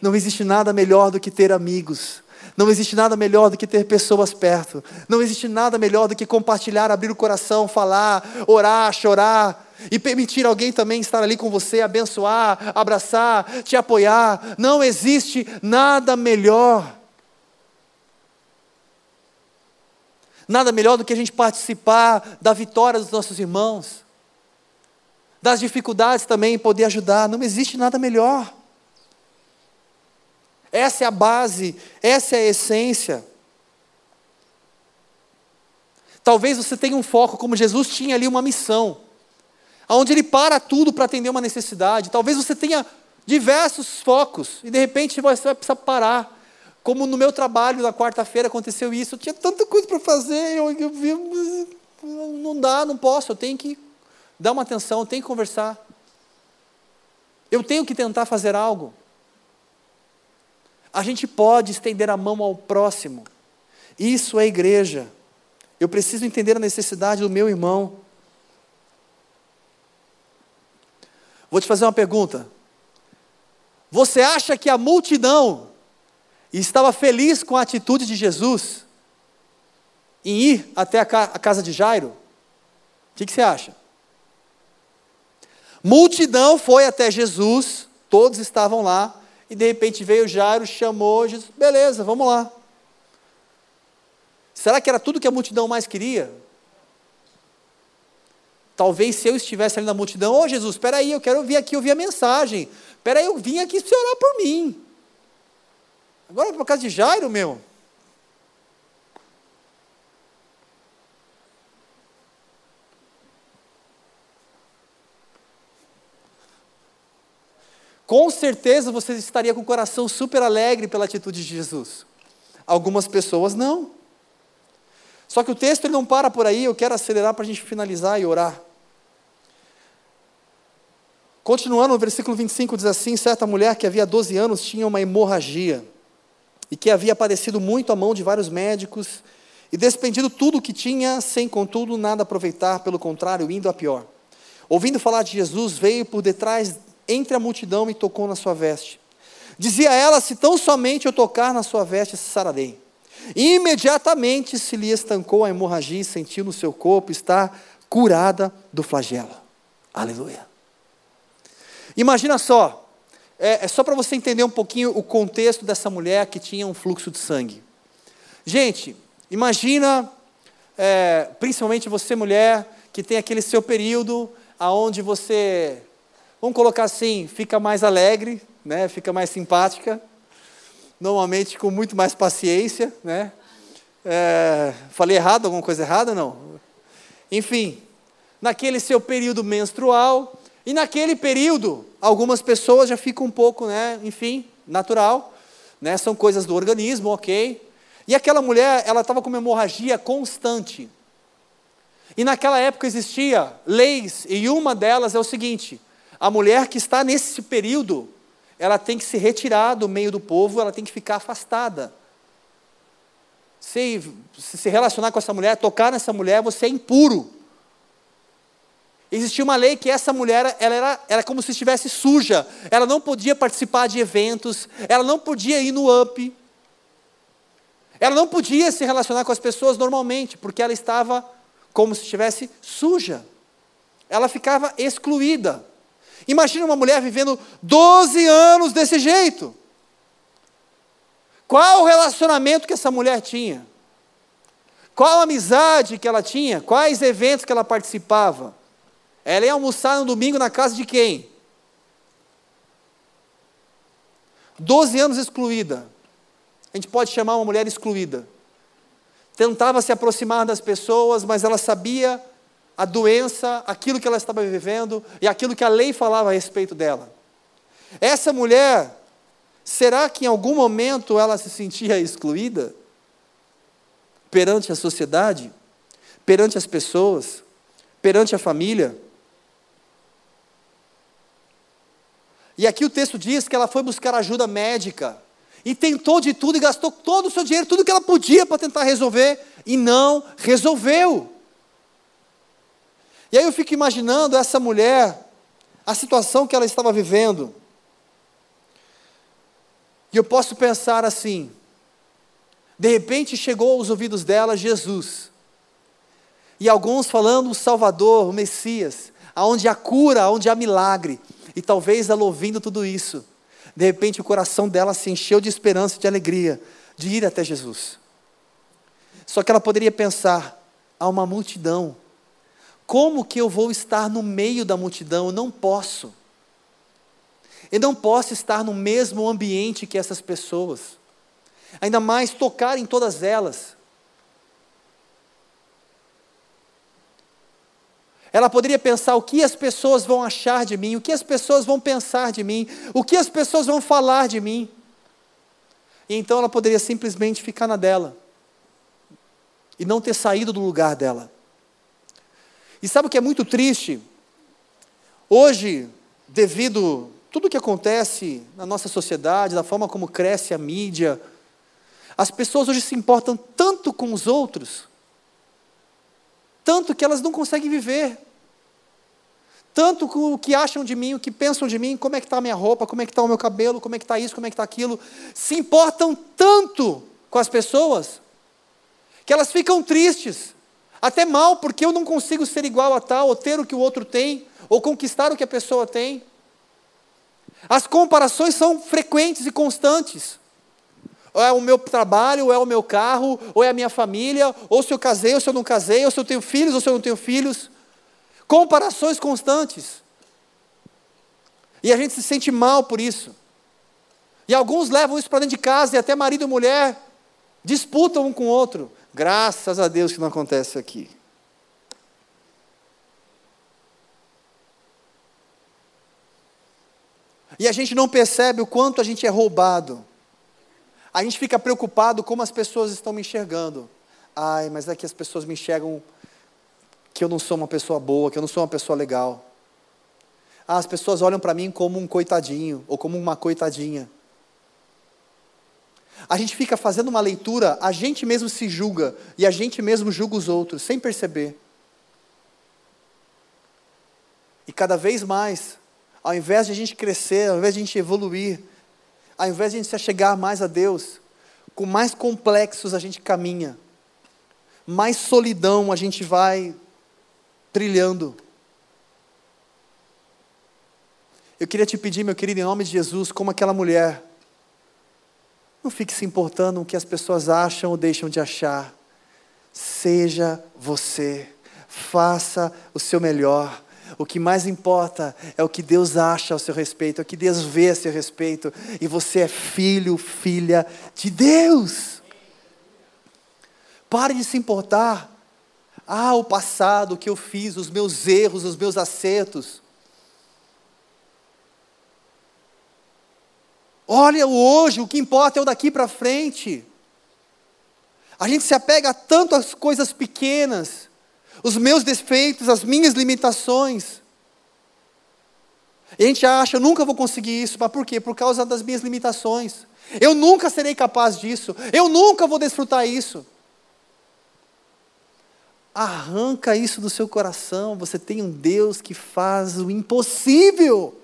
Não existe nada melhor do que ter amigos. Não existe nada melhor do que ter pessoas perto. Não existe nada melhor do que compartilhar, abrir o coração, falar, orar, chorar. E permitir alguém também estar ali com você, abençoar, abraçar, te apoiar. Não existe nada melhor. Nada melhor do que a gente participar da vitória dos nossos irmãos, das dificuldades também, poder ajudar. Não existe nada melhor. Essa é a base, essa é a essência. Talvez você tenha um foco, como Jesus tinha ali uma missão, onde ele para tudo para atender uma necessidade. Talvez você tenha diversos focos e de repente você vai precisar parar como no meu trabalho na quarta-feira aconteceu isso, eu tinha tanta coisa para fazer, eu, eu vi, não dá, não posso, eu tenho que dar uma atenção, eu tenho que conversar. Eu tenho que tentar fazer algo. A gente pode estender a mão ao próximo. Isso é igreja. Eu preciso entender a necessidade do meu irmão. Vou te fazer uma pergunta. Você acha que a multidão e estava feliz com a atitude de Jesus em ir até a, casa de Jairo, o que, que você acha? Multidão foi até Jesus, todos estavam lá, e de repente veio Jairo, chamou Jesus, beleza, vamos lá. Será que era tudo que a multidão mais queria? Talvez se eu estivesse ali na multidão, ô oh, Jesus, espera aí, eu quero vir aqui ouvir a mensagem. Espera aí, eu vim aqui para orar por mim. Agora para casa de Jairo, meu. com certeza você estaria com o coração super alegre pela atitude de Jesus. Algumas pessoas não. Só que o texto ele não para por aí, eu quero acelerar para a gente finalizar e orar. Continuando, no versículo 25 diz assim: certa mulher que havia 12 anos tinha uma hemorragia e que havia padecido muito à mão de vários médicos e despendido tudo o que tinha, sem contudo nada aproveitar, pelo contrário, indo a pior. Ouvindo falar de Jesus, veio por detrás entre a multidão e tocou na sua veste. Dizia ela: Se tão somente eu tocar na sua veste, sararei. Imediatamente se lhe estancou a hemorragia e sentiu no seu corpo estar curada do flagelo. Aleluia. Imagina só, é, é só para você entender um pouquinho o contexto dessa mulher que tinha um fluxo de sangue. Gente, imagina, é, principalmente você mulher, que tem aquele seu período aonde você, vamos colocar assim, fica mais alegre, né, fica mais simpática, normalmente com muito mais paciência, né? É, falei errado, alguma coisa errada? Não. Enfim, naquele seu período menstrual, e naquele período, algumas pessoas já ficam um pouco, né, enfim, natural, né, são coisas do organismo, ok. E aquela mulher, ela estava com uma hemorragia constante. E naquela época existia leis, e uma delas é o seguinte: a mulher que está nesse período, ela tem que se retirar do meio do povo, ela tem que ficar afastada. Se se relacionar com essa mulher, tocar nessa mulher, você é impuro. Existia uma lei que essa mulher ela era, era como se estivesse suja, ela não podia participar de eventos, ela não podia ir no up, ela não podia se relacionar com as pessoas normalmente, porque ela estava como se estivesse suja. Ela ficava excluída. Imagina uma mulher vivendo 12 anos desse jeito. Qual o relacionamento que essa mulher tinha? Qual a amizade que ela tinha? Quais eventos que ela participava? Ela ia almoçar no domingo na casa de quem? 12 anos excluída. A gente pode chamar uma mulher excluída. Tentava se aproximar das pessoas, mas ela sabia a doença, aquilo que ela estava vivendo e aquilo que a lei falava a respeito dela. Essa mulher, será que em algum momento ela se sentia excluída? Perante a sociedade? Perante as pessoas? Perante a família? E aqui o texto diz que ela foi buscar ajuda médica. E tentou de tudo e gastou todo o seu dinheiro, tudo que ela podia para tentar resolver, e não resolveu. E aí eu fico imaginando essa mulher, a situação que ela estava vivendo. E eu posso pensar assim: de repente chegou aos ouvidos dela Jesus. E alguns falando o Salvador, o Messias, aonde há cura, aonde há milagre. E talvez ela ouvindo tudo isso, de repente o coração dela se encheu de esperança e de alegria de ir até Jesus. Só que ela poderia pensar: há uma multidão como que eu vou estar no meio da multidão? Eu não posso. Eu não posso estar no mesmo ambiente que essas pessoas. Ainda mais tocar em todas elas. Ela poderia pensar o que as pessoas vão achar de mim, o que as pessoas vão pensar de mim, o que as pessoas vão falar de mim. E então ela poderia simplesmente ficar na dela e não ter saído do lugar dela. E sabe o que é muito triste? Hoje, devido tudo o que acontece na nossa sociedade, da forma como cresce a mídia, as pessoas hoje se importam tanto com os outros, tanto que elas não conseguem viver. Tanto com o que acham de mim, o que pensam de mim, como é que está a minha roupa, como é que está o meu cabelo, como é que está isso, como é que está aquilo. Se importam tanto com as pessoas, que elas ficam tristes até mal, porque eu não consigo ser igual a tal, ou ter o que o outro tem, ou conquistar o que a pessoa tem. As comparações são frequentes e constantes. Ou é o meu trabalho, ou é o meu carro, ou é a minha família, ou se eu casei, ou se eu não casei, ou se eu tenho filhos, ou se eu não tenho filhos. Comparações constantes. E a gente se sente mal por isso. E alguns levam isso para dentro de casa, e até marido e mulher disputam um com o outro. Graças a Deus que não acontece aqui. E a gente não percebe o quanto a gente é roubado. A gente fica preocupado como as pessoas estão me enxergando. Ai, mas é que as pessoas me enxergam que eu não sou uma pessoa boa, que eu não sou uma pessoa legal. Ah, as pessoas olham para mim como um coitadinho ou como uma coitadinha. A gente fica fazendo uma leitura, a gente mesmo se julga e a gente mesmo julga os outros, sem perceber. E cada vez mais, ao invés de a gente crescer, ao invés de a gente evoluir, ao invés de a gente se chegar mais a Deus, com mais complexos a gente caminha, mais solidão a gente vai trilhando. Eu queria te pedir, meu querido, em nome de Jesus, como aquela mulher, não fique se importando o que as pessoas acham ou deixam de achar. Seja você, faça o seu melhor. O que mais importa é o que Deus acha ao seu respeito, é o que Deus vê a seu respeito, e você é filho, filha de Deus. Pare de se importar. Ah, o passado, o que eu fiz, os meus erros, os meus acertos. Olha o hoje, o que importa é o daqui para frente. A gente se apega tanto às coisas pequenas, os meus defeitos, as minhas limitações. E a gente acha, eu nunca vou conseguir isso, mas por quê? Por causa das minhas limitações. Eu nunca serei capaz disso, eu nunca vou desfrutar isso. Arranca isso do seu coração, você tem um Deus que faz o impossível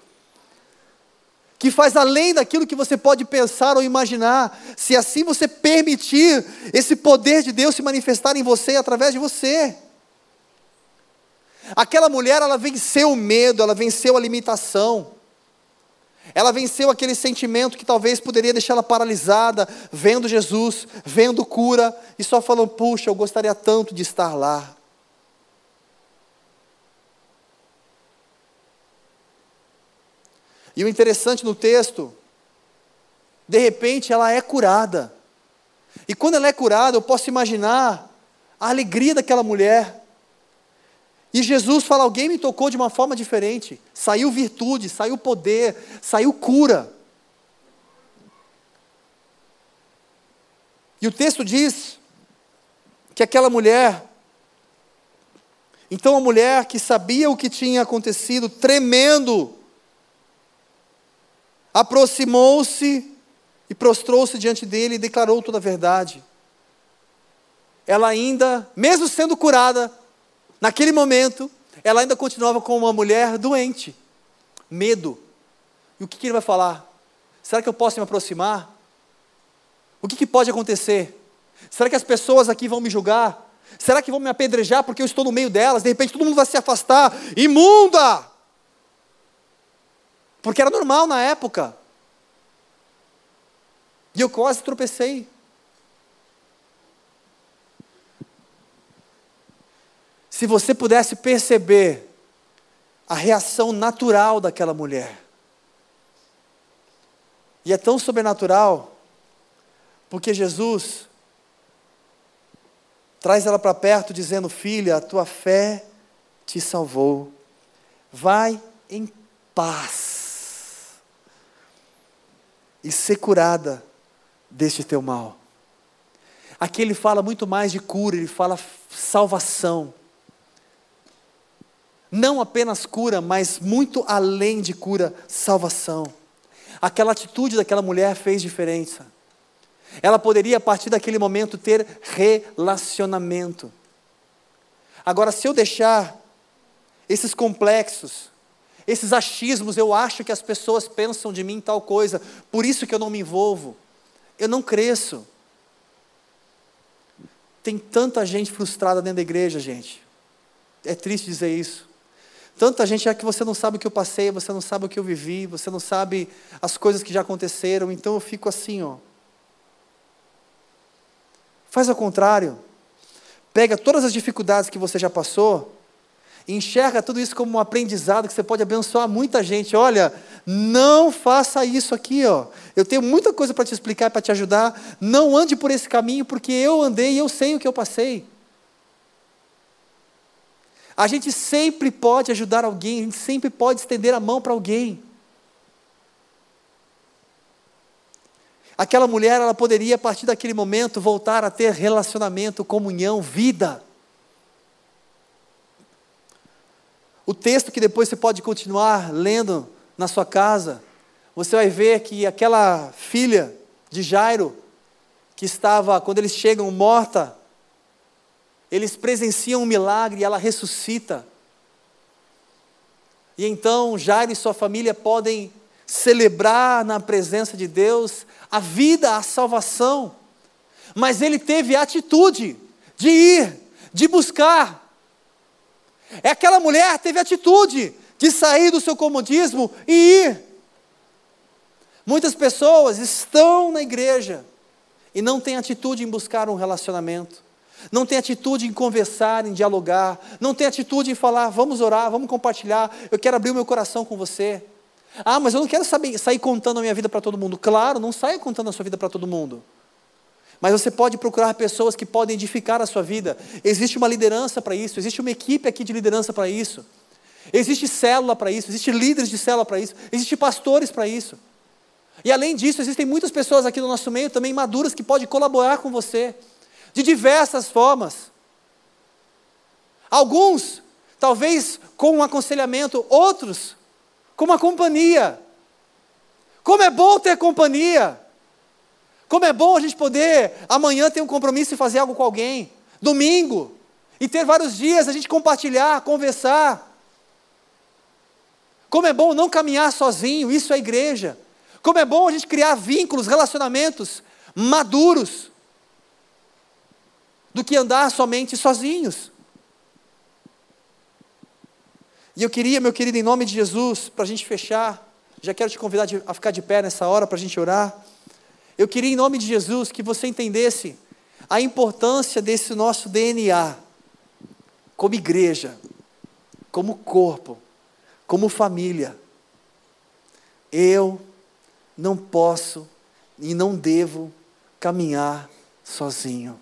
que faz além daquilo que você pode pensar ou imaginar, se assim você permitir esse poder de Deus se manifestar em você através de você. Aquela mulher, ela venceu o medo, ela venceu a limitação. Ela venceu aquele sentimento que talvez poderia deixá-la paralisada, vendo Jesus, vendo cura, e só falando: puxa, eu gostaria tanto de estar lá. E o interessante no texto, de repente ela é curada. E quando ela é curada, eu posso imaginar a alegria daquela mulher. E Jesus fala: alguém me tocou de uma forma diferente. Saiu virtude, saiu poder, saiu cura. E o texto diz que aquela mulher, então a mulher que sabia o que tinha acontecido, tremendo, aproximou-se e prostrou-se diante dele e declarou toda a verdade. Ela ainda, mesmo sendo curada, naquele momento, ela ainda continuava como uma mulher doente, medo. E o que, que ele vai falar? Será que eu posso me aproximar? O que, que pode acontecer? Será que as pessoas aqui vão me julgar? Será que vão me apedrejar porque eu estou no meio delas? De repente todo mundo vai se afastar. Imunda! Porque era normal na época. E eu quase tropecei. Se você pudesse perceber a reação natural daquela mulher. E é tão sobrenatural, porque Jesus traz ela para perto, dizendo: Filha, a tua fé te salvou. Vai em paz e ser curada deste teu mal. Aqui ele fala muito mais de cura, ele fala salvação. Não apenas cura, mas muito além de cura, salvação. Aquela atitude daquela mulher fez diferença. Ela poderia, a partir daquele momento, ter relacionamento. Agora, se eu deixar esses complexos, esses achismos, eu acho que as pessoas pensam de mim tal coisa, por isso que eu não me envolvo. Eu não cresço. Tem tanta gente frustrada dentro da igreja, gente. É triste dizer isso. Tanta gente é que você não sabe o que eu passei, você não sabe o que eu vivi, você não sabe as coisas que já aconteceram, então eu fico assim, ó. Faz ao contrário. Pega todas as dificuldades que você já passou enxerga tudo isso como um aprendizado que você pode abençoar muita gente. Olha, não faça isso aqui, ó. Eu tenho muita coisa para te explicar, para te ajudar. Não ande por esse caminho, porque eu andei e eu sei o que eu passei. A gente sempre pode ajudar alguém, a gente sempre pode estender a mão para alguém. Aquela mulher, ela poderia, a partir daquele momento, voltar a ter relacionamento, comunhão, vida. O texto que depois você pode continuar lendo na sua casa, você vai ver que aquela filha de Jairo, que estava, quando eles chegam morta, eles presenciam um milagre e ela ressuscita. E então Jairo e sua família podem celebrar na presença de Deus a vida, a salvação. Mas ele teve a atitude de ir, de buscar. É aquela mulher teve a atitude de sair do seu comodismo e ir. Muitas pessoas estão na igreja e não têm atitude em buscar um relacionamento, não têm atitude em conversar, em dialogar, não têm atitude em falar, vamos orar, vamos compartilhar, eu quero abrir o meu coração com você. Ah, mas eu não quero saber, sair contando a minha vida para todo mundo. Claro, não saia contando a sua vida para todo mundo. Mas você pode procurar pessoas que podem edificar a sua vida. Existe uma liderança para isso, existe uma equipe aqui de liderança para isso. Existe célula para isso, existe líderes de célula para isso, existe pastores para isso. E além disso, existem muitas pessoas aqui no nosso meio também maduras que podem colaborar com você de diversas formas. Alguns, talvez com um aconselhamento, outros com uma companhia. Como é bom ter companhia. Como é bom a gente poder amanhã ter um compromisso e fazer algo com alguém. Domingo. E ter vários dias a gente compartilhar, conversar. Como é bom não caminhar sozinho, isso é igreja. Como é bom a gente criar vínculos, relacionamentos maduros, do que andar somente sozinhos. E eu queria, meu querido, em nome de Jesus, para a gente fechar, já quero te convidar a ficar de pé nessa hora para a gente orar. Eu queria, em nome de Jesus, que você entendesse a importância desse nosso DNA, como igreja, como corpo, como família. Eu não posso e não devo caminhar sozinho.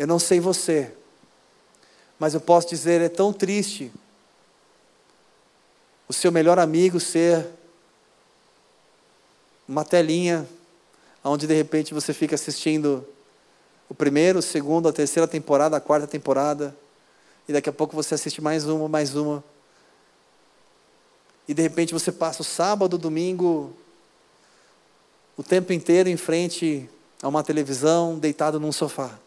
Eu não sei você, mas eu posso dizer, é tão triste o seu melhor amigo ser uma telinha onde de repente você fica assistindo o primeiro, o segundo, a terceira temporada, a quarta temporada, e daqui a pouco você assiste mais uma, mais uma. E de repente você passa o sábado, o domingo, o tempo inteiro em frente a uma televisão, deitado num sofá.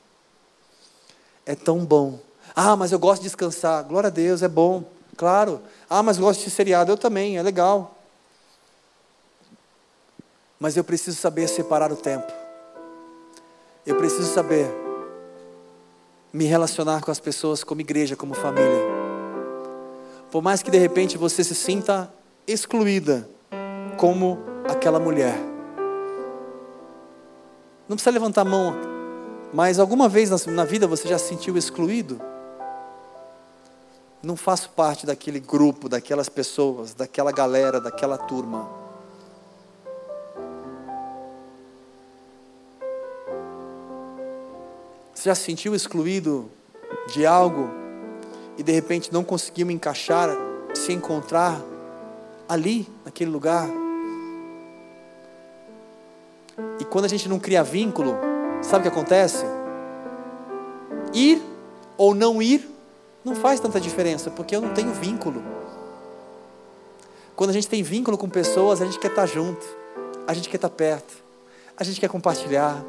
É tão bom ah, mas eu gosto de descansar. Glória a Deus, é bom. Claro. Ah, mas eu gosto de seriado. Eu também, é legal. Mas eu preciso saber separar o tempo. Eu preciso saber me relacionar com as pessoas como igreja, como família. Por mais que de repente você se sinta excluída, como aquela mulher. Não precisa levantar a mão, mas alguma vez na vida você já se sentiu excluído? não faço parte daquele grupo, daquelas pessoas, daquela galera, daquela turma. Você já se sentiu excluído de algo e de repente não conseguiu encaixar, se encontrar ali, naquele lugar? E quando a gente não cria vínculo, sabe o que acontece? Ir ou não ir não faz tanta diferença, porque eu não tenho vínculo. Quando a gente tem vínculo com pessoas, a gente quer estar junto, a gente quer estar perto, a gente quer compartilhar,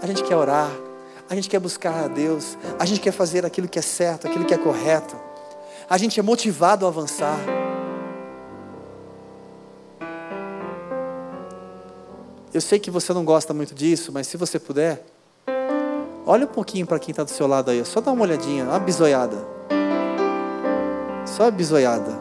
a gente quer orar, a gente quer buscar a Deus, a gente quer fazer aquilo que é certo, aquilo que é correto, a gente é motivado a avançar. Eu sei que você não gosta muito disso, mas se você puder, olha um pouquinho para quem está do seu lado aí, só dá uma olhadinha, uma bisoiada. Só a bisoiada.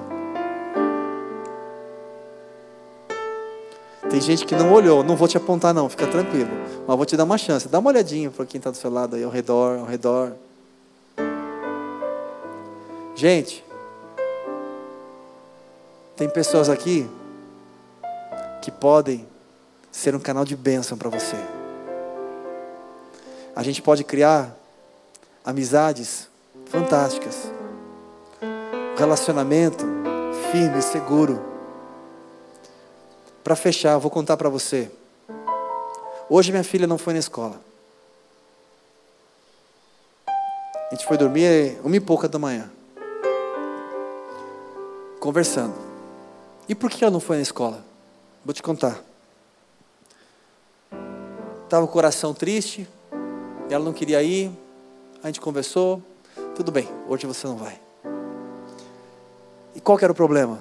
Tem gente que não olhou, não vou te apontar não, fica tranquilo. Mas vou te dar uma chance. Dá uma olhadinha para quem está do seu lado aí, ao redor, ao redor. Gente, tem pessoas aqui que podem ser um canal de bênção para você. A gente pode criar amizades fantásticas relacionamento firme e seguro. Para fechar, vou contar para você. Hoje minha filha não foi na escola. A gente foi dormir uma e pouca da manhã. Conversando. E por que ela não foi na escola? Vou te contar. Estava o coração triste, ela não queria ir, a gente conversou, tudo bem, hoje você não vai. E qual que era o problema?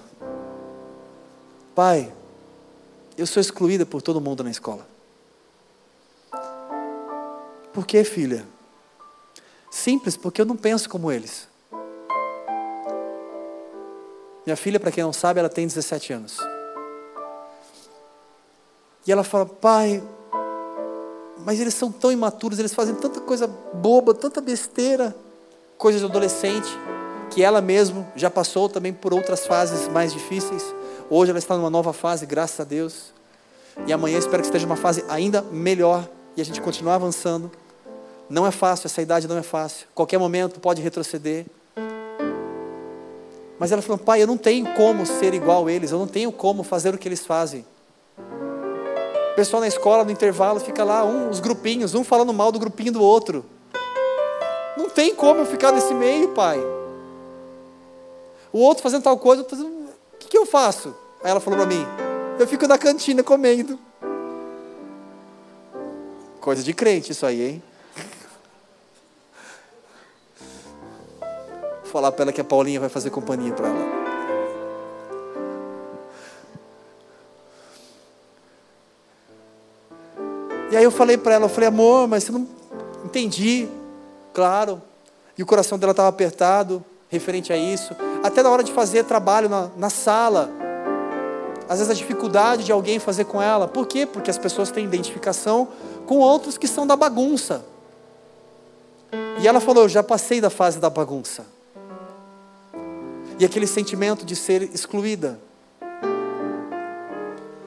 Pai, eu sou excluída por todo mundo na escola. Por que, filha? Simples, porque eu não penso como eles. Minha filha, para quem não sabe, ela tem 17 anos. E ela fala: Pai, mas eles são tão imaturos, eles fazem tanta coisa boba, tanta besteira, coisa de adolescente, que ela mesma já passou também por outras fases mais difíceis. Hoje ela está numa nova fase, graças a Deus. E amanhã espero que esteja uma fase ainda melhor e a gente continuar avançando. Não é fácil, essa idade não é fácil. Qualquer momento pode retroceder. Mas ela falou: pai, eu não tenho como ser igual a eles, eu não tenho como fazer o que eles fazem. Pessoal na escola, no intervalo, fica lá, um, os grupinhos, um falando mal do grupinho do outro. Não tem como eu ficar nesse meio, pai. O outro fazendo tal coisa, fazendo... o que, que eu faço? Aí ela falou para mim: eu fico na cantina comendo. Coisa de crente isso aí, hein? Vou falar para ela que a Paulinha vai fazer companhia para ela. E aí eu falei para ela, eu falei, amor, mas você não entendi, claro. E o coração dela estava apertado, referente a isso. Até na hora de fazer trabalho na, na sala, às vezes a dificuldade de alguém fazer com ela. Por quê? Porque as pessoas têm identificação com outros que são da bagunça. E ela falou: Eu já passei da fase da bagunça. E aquele sentimento de ser excluída.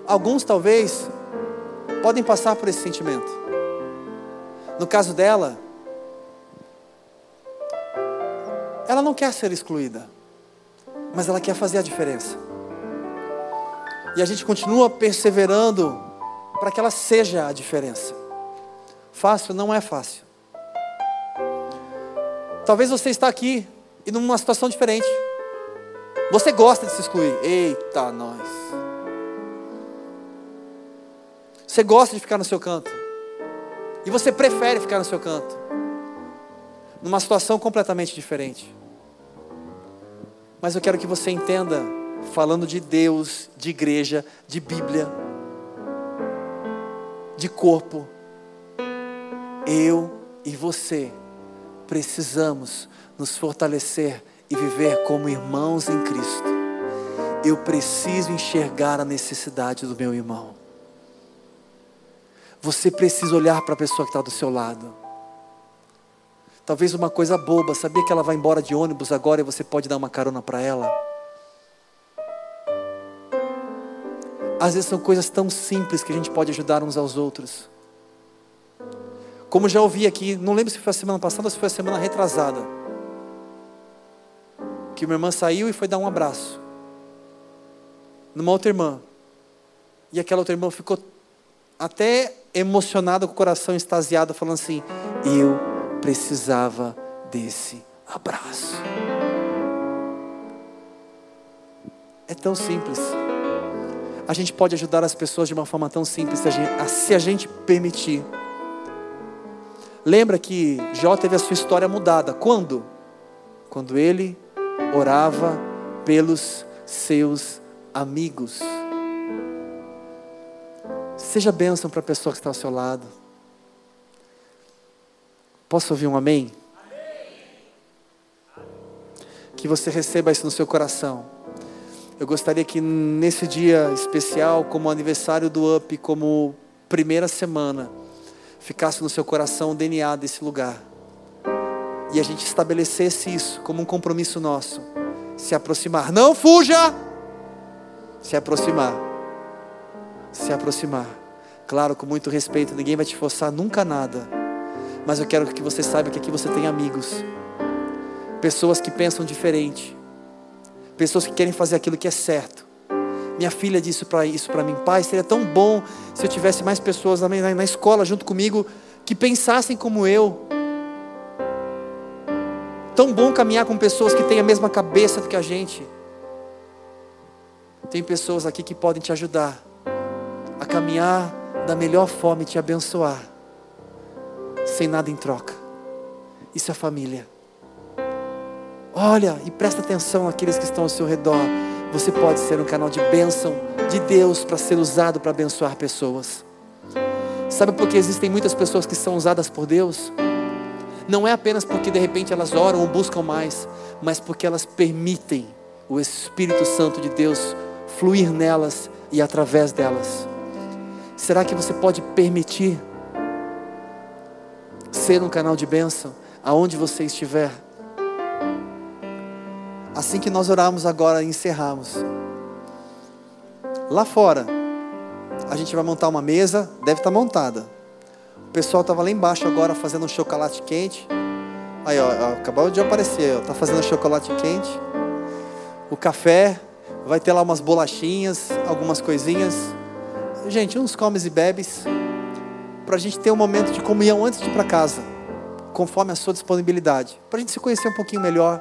Alguns talvez podem passar por esse sentimento. No caso dela, ela não quer ser excluída, mas ela quer fazer a diferença. E a gente continua perseverando para que ela seja a diferença. Fácil não é fácil. Talvez você está aqui e numa situação diferente. Você gosta de se excluir. Eita, nós. Você gosta de ficar no seu canto. E você prefere ficar no seu canto. Numa situação completamente diferente. Mas eu quero que você entenda, falando de Deus, de igreja, de Bíblia, de corpo, eu e você precisamos nos fortalecer e viver como irmãos em Cristo. Eu preciso enxergar a necessidade do meu irmão. Você precisa olhar para a pessoa que está do seu lado. Talvez uma coisa boba, sabia que ela vai embora de ônibus agora e você pode dar uma carona para ela? Às vezes são coisas tão simples que a gente pode ajudar uns aos outros. Como já ouvi aqui, não lembro se foi a semana passada ou se foi a semana retrasada. Que uma irmã saiu e foi dar um abraço. Numa outra irmã. E aquela outra irmã ficou até emocionada, com o coração extasiado, falando assim: Eu precisava desse abraço. É tão simples a gente pode ajudar as pessoas de uma forma tão simples se a gente permitir. Lembra que Jó teve a sua história mudada. Quando? Quando ele orava pelos seus amigos. Seja bênção para a pessoa que está ao seu lado. Posso ouvir um amém? amém? Que você receba isso no seu coração. Eu gostaria que nesse dia especial, como aniversário do UP, como primeira semana, ficasse no seu coração o DNA desse lugar. E a gente estabelecesse isso como um compromisso nosso. Se aproximar. Não fuja! Se aproximar. Se aproximar. Claro, com muito respeito, ninguém vai te forçar nunca nada. Mas eu quero que você saiba que aqui você tem amigos. Pessoas que pensam diferente pessoas que querem fazer aquilo que é certo, Minha filha disse isso para mim, pai, seria tão bom se eu tivesse mais pessoas na, na, na escola junto comigo que pensassem como eu. Tão bom caminhar com pessoas que têm a mesma cabeça do que a gente. Tem pessoas aqui que podem te ajudar a caminhar da melhor forma e te abençoar, sem nada em troca. Isso é família. Olha e presta atenção àqueles que estão ao seu redor. Você pode ser um canal de bênção de Deus para ser usado para abençoar pessoas. Sabe por que existem muitas pessoas que são usadas por Deus? Não é apenas porque de repente elas oram ou buscam mais, mas porque elas permitem o Espírito Santo de Deus fluir nelas e através delas. Será que você pode permitir ser um canal de bênção aonde você estiver? Assim que nós orarmos agora e encerrarmos. Lá fora, a gente vai montar uma mesa, deve estar montada. O pessoal estava lá embaixo agora fazendo um chocolate quente. Aí, ó, acabou de aparecer, ó, tá fazendo chocolate quente. O café, vai ter lá umas bolachinhas, algumas coisinhas. Gente, uns comes e bebes, para a gente ter um momento de comunhão antes de ir para casa, conforme a sua disponibilidade, para a gente se conhecer um pouquinho melhor,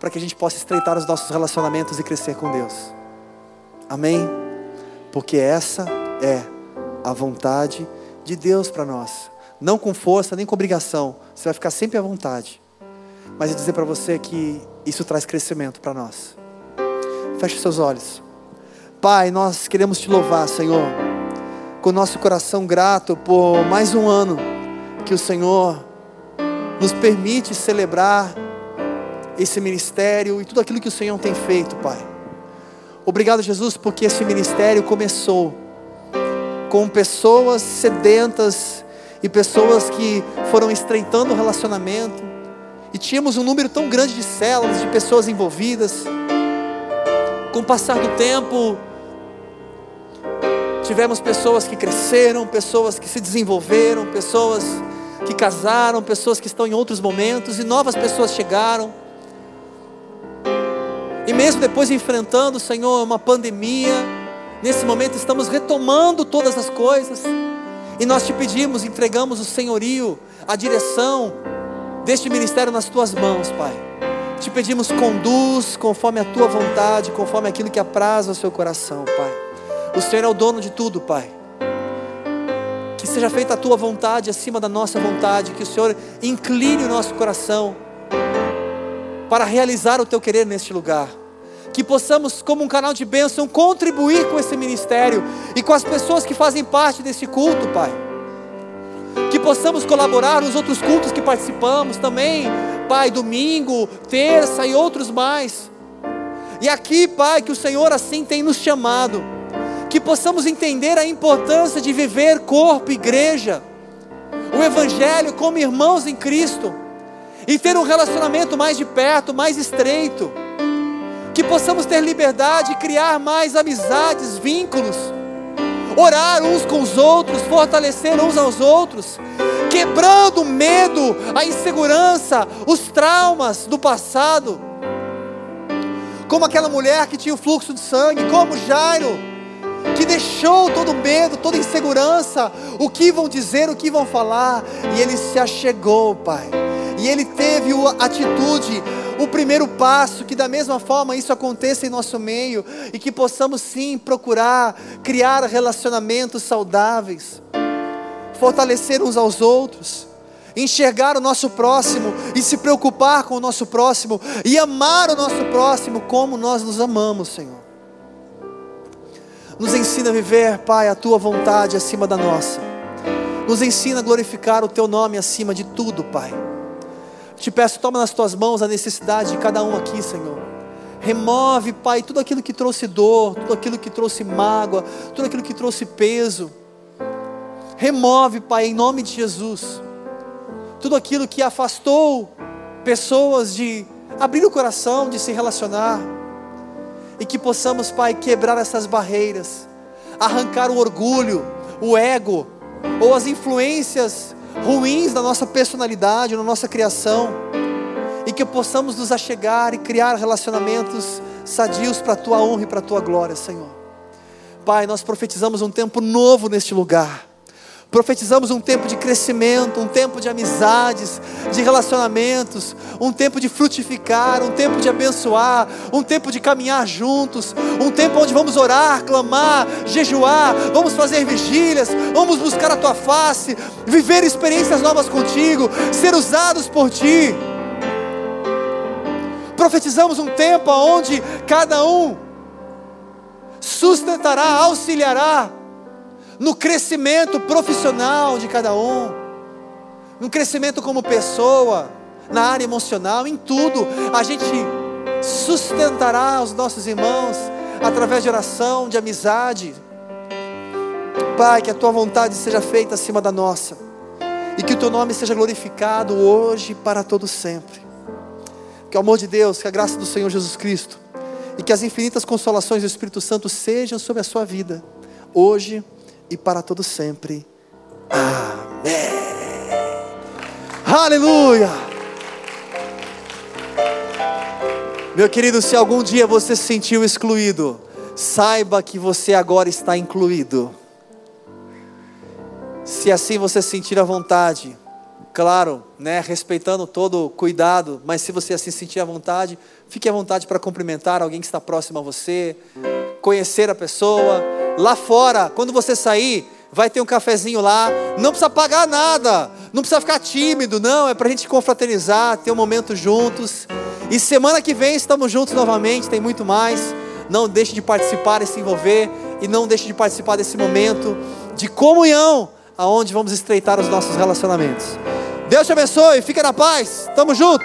para que a gente possa estreitar os nossos relacionamentos e crescer com Deus. Amém? Porque essa é a vontade de Deus para nós. Não com força, nem com obrigação. Você vai ficar sempre à vontade. Mas é dizer para você que isso traz crescimento para nós. Feche seus olhos. Pai, nós queremos te louvar, Senhor, com nosso coração grato por mais um ano que o Senhor nos permite celebrar esse ministério e tudo aquilo que o Senhor tem feito, Pai. Obrigado, Jesus, porque esse ministério começou com pessoas sedentas e pessoas que foram estreitando o relacionamento, e tínhamos um número tão grande de células, de pessoas envolvidas. Com o passar do tempo, tivemos pessoas que cresceram, pessoas que se desenvolveram, pessoas que casaram, pessoas que estão em outros momentos e novas pessoas chegaram. E mesmo depois enfrentando, Senhor, uma pandemia, nesse momento estamos retomando todas as coisas. E nós te pedimos, entregamos o senhorio, a direção deste ministério nas tuas mãos, Pai. Te pedimos, conduz conforme a tua vontade, conforme aquilo que apraz ao seu coração, Pai. O Senhor é o dono de tudo, Pai. Que seja feita a tua vontade acima da nossa vontade, que o Senhor incline o nosso coração para realizar o teu querer neste lugar. Que possamos, como um canal de bênção, contribuir com esse ministério e com as pessoas que fazem parte desse culto, Pai. Que possamos colaborar nos outros cultos que participamos também, Pai, domingo, terça e outros mais. E aqui, Pai, que o Senhor assim tem nos chamado, que possamos entender a importância de viver corpo, igreja, o Evangelho como irmãos em Cristo, e ter um relacionamento mais de perto, mais estreito, que possamos ter liberdade e criar mais amizades, vínculos, orar uns com os outros, fortalecer uns aos outros, quebrando o medo, a insegurança, os traumas do passado. Como aquela mulher que tinha o fluxo de sangue, como Jairo, que deixou todo medo, toda insegurança, o que vão dizer, o que vão falar, e ele se achegou, Pai. E ele teve a atitude, o primeiro passo, que da mesma forma isso aconteça em nosso meio e que possamos sim procurar criar relacionamentos saudáveis fortalecer uns aos outros, enxergar o nosso próximo e se preocupar com o nosso próximo e amar o nosso próximo como nós nos amamos, Senhor. Nos ensina a viver, Pai, a tua vontade acima da nossa. Nos ensina a glorificar o teu nome acima de tudo, Pai. Te peço, toma nas tuas mãos a necessidade de cada um aqui, Senhor. Remove, Pai, tudo aquilo que trouxe dor, tudo aquilo que trouxe mágoa, tudo aquilo que trouxe peso Remove, Pai, em nome de Jesus, tudo aquilo que afastou pessoas de abrir o coração, de se relacionar, e que possamos, Pai, quebrar essas barreiras, arrancar o orgulho, o ego, ou as influências ruins da nossa personalidade, na nossa criação, e que possamos nos achegar e criar relacionamentos sadios para a tua honra e para a tua glória, Senhor. Pai, nós profetizamos um tempo novo neste lugar. Profetizamos um tempo de crescimento, um tempo de amizades, de relacionamentos, um tempo de frutificar, um tempo de abençoar, um tempo de caminhar juntos, um tempo onde vamos orar, clamar, jejuar, vamos fazer vigílias, vamos buscar a tua face, viver experiências novas contigo, ser usados por ti. Profetizamos um tempo onde cada um sustentará, auxiliará no crescimento profissional de cada um, no crescimento como pessoa, na área emocional, em tudo. A gente sustentará os nossos irmãos através de oração, de amizade. Pai, que a tua vontade seja feita acima da nossa e que o teu nome seja glorificado hoje e para todo sempre. Que o amor de Deus, que a graça do Senhor Jesus Cristo e que as infinitas consolações do Espírito Santo sejam sobre a sua vida, hoje e para todo sempre. Amém. Aleluia. Meu querido, se algum dia você se sentiu excluído, saiba que você agora está incluído. Se assim você sentir a vontade, claro, né, respeitando todo o cuidado, mas se você assim sentir a vontade, fique à vontade para cumprimentar alguém que está próximo a você, conhecer a pessoa. Lá fora, quando você sair, vai ter um cafezinho lá, não precisa pagar nada, não precisa ficar tímido, não, é para a gente confraternizar, ter um momento juntos. E semana que vem estamos juntos novamente, tem muito mais. Não deixe de participar e se envolver, e não deixe de participar desse momento de comunhão, aonde vamos estreitar os nossos relacionamentos. Deus te abençoe, fica na paz, tamo junto.